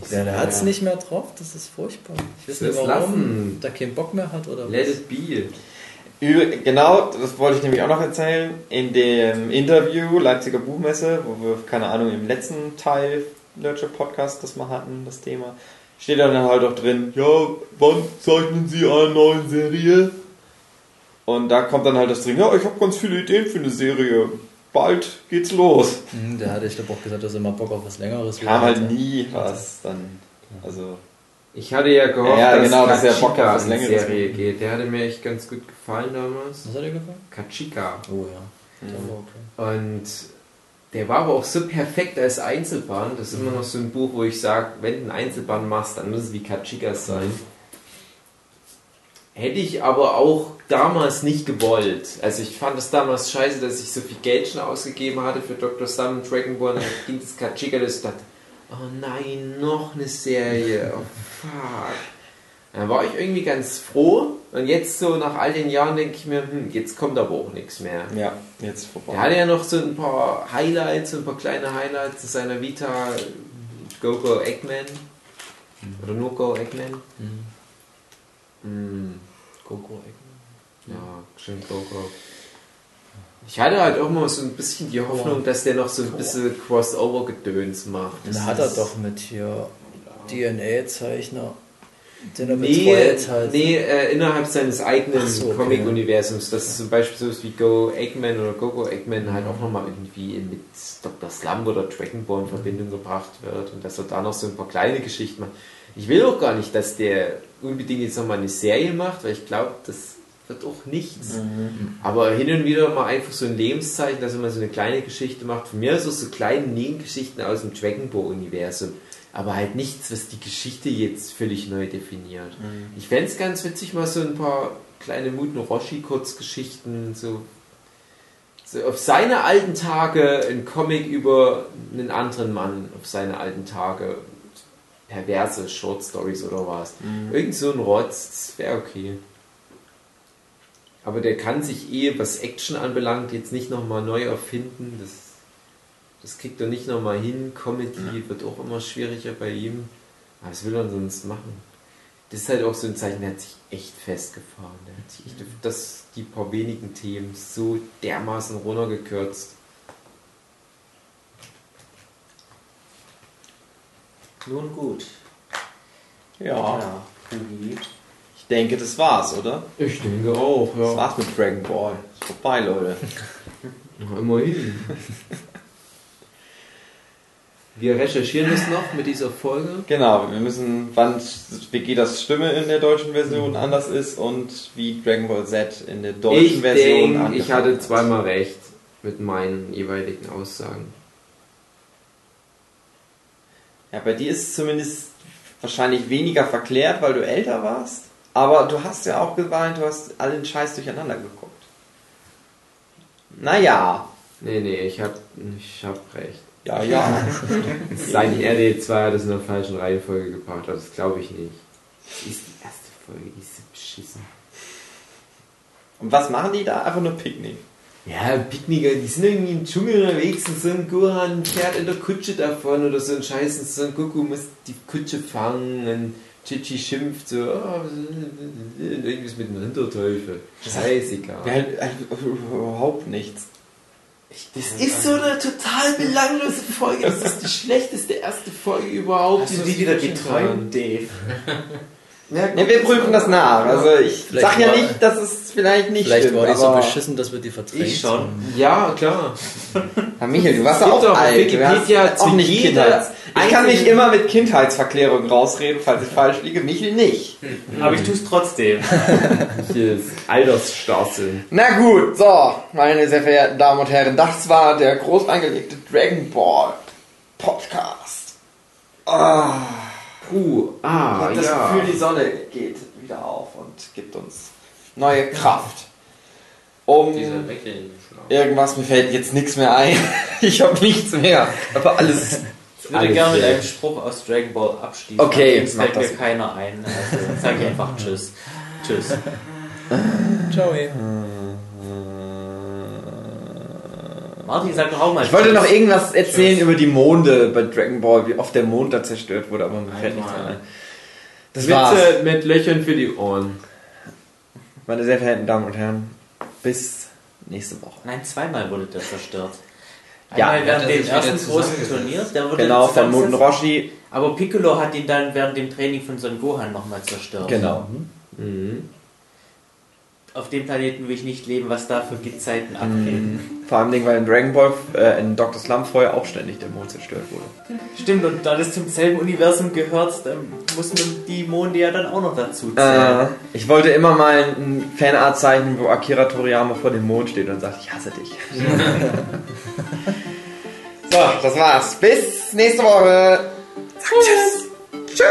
[SPEAKER 3] das
[SPEAKER 6] der der
[SPEAKER 3] ja-
[SPEAKER 6] hat es nicht mehr drauf, das ist furchtbar. Ich weiß nicht warum,
[SPEAKER 3] lassen.
[SPEAKER 6] da keinen Bock mehr hat oder
[SPEAKER 3] Let
[SPEAKER 6] was.
[SPEAKER 3] it be.
[SPEAKER 1] Genau, das wollte ich nämlich auch noch erzählen. In dem Interview Leipziger Buchmesse, wo wir, keine Ahnung, im letzten Teil Nurture Podcast das mal hatten, das Thema, steht dann halt auch drin, ja, wann zeichnen Sie eine neue Serie? Und da kommt dann halt das drin, ja, ich habe ganz viele Ideen für eine Serie. Bald geht's los.
[SPEAKER 6] Mhm, Der hatte, ich glaube, auch gesagt, dass er mal Bock auf was Längeres
[SPEAKER 1] Kam halt nie was dann. Also,
[SPEAKER 3] Ich hatte ja gehofft,
[SPEAKER 1] Ja, ja,
[SPEAKER 3] dass
[SPEAKER 1] genau, dass er auf was
[SPEAKER 3] in die
[SPEAKER 1] Längeres
[SPEAKER 3] Serie
[SPEAKER 1] macht.
[SPEAKER 3] geht. Der hatte mir echt ganz gut gefallen damals.
[SPEAKER 6] Was hat er gefallen?
[SPEAKER 3] Kachika.
[SPEAKER 6] Oh ja. Der war okay.
[SPEAKER 3] Und der war aber auch so perfekt als Einzelband. Das ist immer noch so ein Buch, wo ich sage, wenn du ein Einzelband machst, dann muss es wie Kachikas sein. Hätte ich aber auch damals nicht gewollt. Also ich fand es damals scheiße, dass ich so viel Geld schon ausgegeben hatte für Dr. Slum und Dragon Ball. Und dann ging das Kachika, dass ich dachte, oh nein, noch eine Serie. Oh fuck. Dann war ich irgendwie ganz froh. Und jetzt so nach all den Jahren denke ich mir, hm, jetzt kommt aber auch nichts mehr.
[SPEAKER 1] ja, jetzt vorbei.
[SPEAKER 3] Er hatte ja noch so ein paar Highlights, so ein paar kleine Highlights in seiner Vita. Go Go Eggman. Oder nur Go Eggman. Mm,
[SPEAKER 6] Goku
[SPEAKER 3] ja, schön Go Go. Ich hatte halt auch mal so ein bisschen die Hoffnung, dass der noch so ein bisschen Crossover-Gedöns macht. Das
[SPEAKER 6] hat er
[SPEAKER 3] ist-
[SPEAKER 6] doch mit hier DNA-Zeichner, den er
[SPEAKER 3] Nee,
[SPEAKER 6] hat.
[SPEAKER 3] nee äh, innerhalb seines eigenen
[SPEAKER 6] so, okay.
[SPEAKER 3] Comic-Universums, dass zum Beispiel so wie Go Eggman oder Go-Go Eggman halt auch nochmal irgendwie mit Dr. Slump oder Dragon Ball in Verbindung gebracht wird und dass er da noch so ein paar kleine Geschichten macht. Ich will auch gar nicht, dass der unbedingt jetzt nochmal eine Serie macht, weil ich glaube, das wird auch nichts. Aber hin und wieder mal einfach so ein Lebenszeichen, dass mal so eine kleine Geschichte macht. Von mir auch so kleine Nebengeschichten aus dem Dragon Ball Universum. Aber halt nichts, was die Geschichte jetzt völlig neu definiert. Ich fände es ganz witzig, mal so ein paar kleine Muten Roshi-Kurzgeschichten, so, so auf seine alten Tage ein Comic über einen anderen Mann, auf seine alten Tage. Perverse Short Stories oder was. Irgend so ein Rotz, wäre okay. Aber der kann sich eh, was Action anbelangt, jetzt nicht nochmal neu erfinden. Das, das kriegt er nicht nochmal hin. Comedy wird auch immer schwieriger bei ihm. Aber was will er sonst machen? Das ist halt auch so ein Zeichen, der hat sich echt festgefahren. Der hat sich echt auf das, die paar wenigen Themen so dermaßen runtergekürzt.
[SPEAKER 2] Nun gut.
[SPEAKER 1] Ja.
[SPEAKER 2] Ja, Hugi.
[SPEAKER 1] Ich denke, das war's, oder?
[SPEAKER 3] Ich denke auch,
[SPEAKER 1] Das
[SPEAKER 3] ja.
[SPEAKER 1] war's mit Dragon Ball. Ist vorbei, Leute. (laughs)
[SPEAKER 3] Immerhin. Wir recherchieren das noch mit dieser Folge.
[SPEAKER 1] Genau, wir müssen, wann Vegetas Stimme in der deutschen Version anders ist und wie Dragon Ball Z in der deutschen
[SPEAKER 3] Ich
[SPEAKER 1] Version
[SPEAKER 3] denke, ich
[SPEAKER 1] angefangen
[SPEAKER 3] hatte
[SPEAKER 1] hat.
[SPEAKER 3] zweimal recht mit meinen jeweiligen Aussagen.
[SPEAKER 1] Ja, bei dir ist es zumindest wahrscheinlich weniger verklärt, weil du älter warst. Aber du hast ja auch geweint, du hast allen Scheiß durcheinander geguckt. Naja.
[SPEAKER 3] Nee, nee, ich hab, ich hab recht.
[SPEAKER 1] Ja, ja. (laughs)
[SPEAKER 3] Sein RD2 hat es in der falschen Reihenfolge gebracht, aber das glaube ich nicht. Das ist die erste Folge, die ist so beschissen.
[SPEAKER 1] Und was machen die da? Einfach nur Picknick.
[SPEAKER 3] Ja, Picknicker, die sind irgendwie im Dschungel unterwegs und so ein Gohan fährt in der Kutsche davon oder so ein Scheiß und so ein Goku muss die Kutsche fangen und Chichi schimpft so, oh, irgendwas mit dem Hinterteufel. Scheißegal.
[SPEAKER 1] Ja, äh, überhaupt nichts.
[SPEAKER 3] Das ist so eine total belanglose Folge. Das ist die schlechteste erste Folge überhaupt.
[SPEAKER 2] Hast du
[SPEAKER 3] die
[SPEAKER 2] die wieder geträumt, Dave?
[SPEAKER 1] Ja, wir prüfen das nach. Also ich
[SPEAKER 6] Vielleicht
[SPEAKER 1] sag ja
[SPEAKER 6] war-
[SPEAKER 1] nicht, dass es vielleicht nicht
[SPEAKER 6] Vielleicht
[SPEAKER 1] stimmt.
[SPEAKER 6] war die so beschissen, dass wir die verdrängt
[SPEAKER 2] Ich schon.
[SPEAKER 3] Ja, klar.
[SPEAKER 1] Herr Michael, du warst ja auch alt. Du hast
[SPEAKER 3] Wikipedia
[SPEAKER 1] auch
[SPEAKER 3] zu
[SPEAKER 1] nicht
[SPEAKER 3] jeder.
[SPEAKER 1] Ich kann mich immer mit Kindheitsverklärungen rausreden, falls ich falsch liege. Michael nicht.
[SPEAKER 2] Aber ich tue es trotzdem. (laughs)
[SPEAKER 3] Ist Altersstarrsinn.
[SPEAKER 1] Na gut, so, meine sehr verehrten Damen und Herren, das war der groß angelegte Dragon Ball Podcast. Ah,
[SPEAKER 3] Puh,
[SPEAKER 1] ich
[SPEAKER 3] ah,
[SPEAKER 1] habe das
[SPEAKER 3] ja.
[SPEAKER 1] Gefühl, die Sonne geht wieder auf und gibt uns neue Kraft. Um irgendwas, mir fällt jetzt nichts mehr ein. (laughs) Ich habe nichts mehr. Aber alles.
[SPEAKER 2] Ich würde gerne mit einem Spruch aus Dragon Ball abschließen.
[SPEAKER 1] Okay, mach
[SPEAKER 2] fällt mir keiner ein. Also sage ich einfach Tschüss. Tschüss. (laughs)
[SPEAKER 6] Ciao.
[SPEAKER 2] Martin, sag doch auch mal
[SPEAKER 1] Ich wollte
[SPEAKER 2] Tschüss.
[SPEAKER 1] noch irgendwas erzählen über die Monde bei Dragon Ball, wie oft der Mond da zerstört wurde, aber mir fällt nichts ein. Das war's.
[SPEAKER 3] Witze mit Löchern für die Ohren.
[SPEAKER 1] Meine sehr verehrten Damen und Herren, bis nächste Woche.
[SPEAKER 2] Nein, zweimal wurde der zerstört.
[SPEAKER 1] Ja,
[SPEAKER 2] Einmal während
[SPEAKER 4] wieder
[SPEAKER 2] ersten großen
[SPEAKER 4] zusammengesetzt.
[SPEAKER 2] Turnier, der wurde
[SPEAKER 1] Genau, von
[SPEAKER 2] zusammengesetzt.
[SPEAKER 1] Roshi.
[SPEAKER 2] Aber Piccolo hat ihn dann während dem Training von Son Gohan nochmal zerstört.
[SPEAKER 1] Genau.
[SPEAKER 3] Mhm.
[SPEAKER 2] Auf dem Planeten will ich nicht leben, was da für Gezeiten abgehen.
[SPEAKER 1] Vor allem, weil in Dragon Ball, äh, in Dr. Slump vorher auch ständig der Mond zerstört wurde.
[SPEAKER 2] Stimmt, und da das zum selben Universum gehört, dann muss man die Monde ja dann auch noch dazu zählen.
[SPEAKER 1] Äh, ich wollte immer mal ein Fanart zeichnen, wo Akira Toriyama vor dem Mond steht und sagt, ich hasse dich. (laughs) so, das war's. Bis nächste Woche. Tschüss. Tschüss.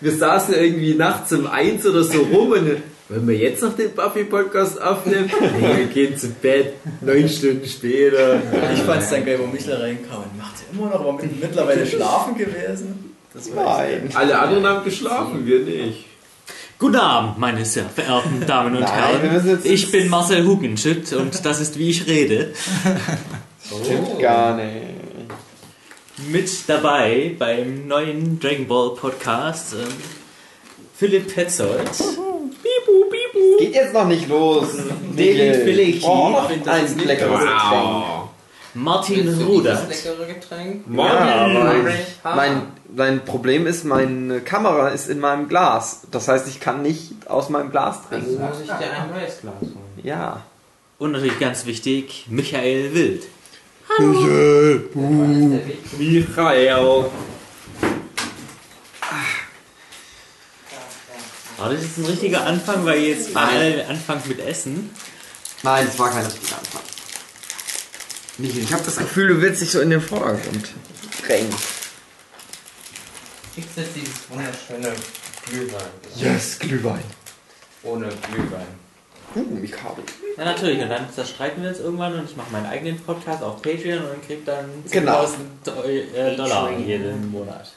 [SPEAKER 3] Wir saßen irgendwie nachts um eins oder so rum und wollen wir jetzt noch den Buffy-Podcast aufnehmen? (laughs) Nee, wir gehen zu Bett, neun Stunden später.
[SPEAKER 6] Ich fand es dann geil, wo Michler reinkam. Und macht immer noch, aber mit- mittlerweile schlafen gewesen.
[SPEAKER 1] Nein.
[SPEAKER 3] Alle anderen haben geschlafen, wir nicht.
[SPEAKER 2] Guten Abend, meine sehr verehrten Damen und
[SPEAKER 1] Nein,
[SPEAKER 2] Herren. Ich bin Marcel Hugenschütt und das ist wie ich rede. (laughs)
[SPEAKER 1] Stimmt gar nicht.
[SPEAKER 2] Mit dabei beim neuen Dragon Ball Podcast ähm, Philipp Petzold. Bibu, bibu.
[SPEAKER 1] Geht jetzt noch nicht los.
[SPEAKER 2] David Filecki.
[SPEAKER 1] Oh, ein leckeres Getränk.
[SPEAKER 2] Martin
[SPEAKER 4] leckere Getränk.
[SPEAKER 1] Ja, mein, mein Problem ist, meine Kamera ist in meinem Glas. Das heißt, ich kann nicht aus meinem Glas
[SPEAKER 4] Also
[SPEAKER 1] trinken.
[SPEAKER 4] muss ich dir ein neues Glas holen.
[SPEAKER 1] Ja.
[SPEAKER 2] Und natürlich ganz wichtig, Michael Wild.
[SPEAKER 4] Ist der Weg?
[SPEAKER 3] Michael.
[SPEAKER 2] War das jetzt ein richtiger Anfang, weil jetzt alle anfangen mit Essen?
[SPEAKER 1] Nein, das war kein richtiger Anfang. Michael, ich habe das Gefühl, du willst dich so in den Vordergrund drängen.
[SPEAKER 4] Gibt es dieses wunderschöne Glühwein?
[SPEAKER 1] Yes, Glühwein.
[SPEAKER 4] Ohne Glühwein.
[SPEAKER 1] Gummi-Kabel.
[SPEAKER 2] Ja, natürlich. Und dann zerstreiten wir uns irgendwann und ich mache meinen eigenen Podcast auf Patreon und krieg dann 10.000
[SPEAKER 1] Genau.
[SPEAKER 2] Äh, Dollar jeden Monat.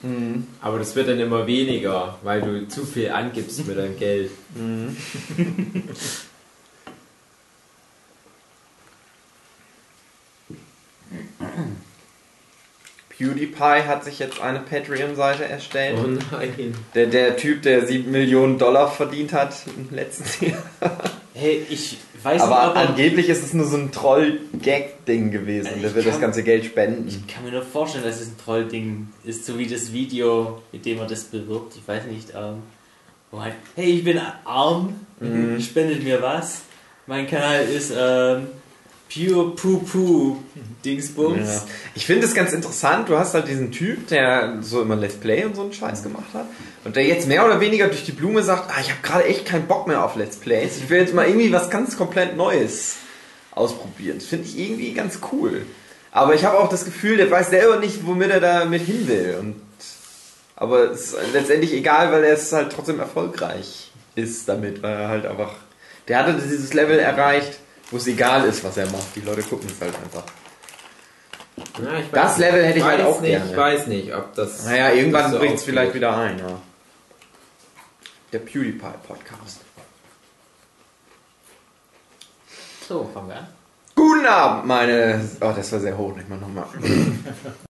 [SPEAKER 3] Aber das wird dann immer weniger, weil du zu viel angibst mit deinem Geld. (laughs)
[SPEAKER 1] PewDiePie hat sich jetzt eine Patreon-Seite erstellt.
[SPEAKER 3] Oh nein.
[SPEAKER 1] Der, der Typ, der 7 Millionen Dollar verdient hat im letzten (laughs) Jahr.
[SPEAKER 2] Hey, ich weiß
[SPEAKER 1] Aber
[SPEAKER 2] nicht, ob er-
[SPEAKER 1] angeblich ist es nur so ein Troll-Gag-Ding gewesen.
[SPEAKER 2] Also
[SPEAKER 1] Der wird das ganze Geld spenden.
[SPEAKER 2] Ich kann mir nur vorstellen, dass es ein Trollding ist, so wie das Video, mit dem er das bewirbt. Ich weiß nicht, ähm, wo halt, hey, ich bin arm, spendet mir was. Mein Kanal ist ähm, Pure Poo Poo Dingsbums.
[SPEAKER 1] Ja. Ich finde es ganz interessant, du hast halt diesen Typ, der so immer Let's Play und so einen Scheiß gemacht hat und der jetzt mehr oder weniger durch die Blume sagt, ah, ich habe gerade echt keinen Bock mehr auf Let's Plays, ich will jetzt mal irgendwie was ganz komplett Neues ausprobieren. Das finde ich irgendwie ganz cool. Aber ich habe auch das Gefühl, der weiß selber nicht, womit er damit hin will. Und, aber es ist letztendlich egal, weil er es halt trotzdem erfolgreich ist damit, weil er halt einfach, der hatte dieses Level erreicht, wo es egal ist, was er macht. Die Leute gucken es halt einfach.
[SPEAKER 3] Ja, ich
[SPEAKER 1] Das Level hätte ich halt
[SPEAKER 3] weiß
[SPEAKER 1] auch
[SPEAKER 3] nicht,
[SPEAKER 1] gerne.
[SPEAKER 3] Ich weiß nicht, ob das.
[SPEAKER 1] Naja, irgendwann
[SPEAKER 3] so
[SPEAKER 1] bringt es vielleicht wieder ein, ja. Der PewDiePie Podcast.
[SPEAKER 2] So, fangen wir an.
[SPEAKER 1] Guten Abend, meine. Oh, das war sehr hoch, nicht mal nochmal. (laughs)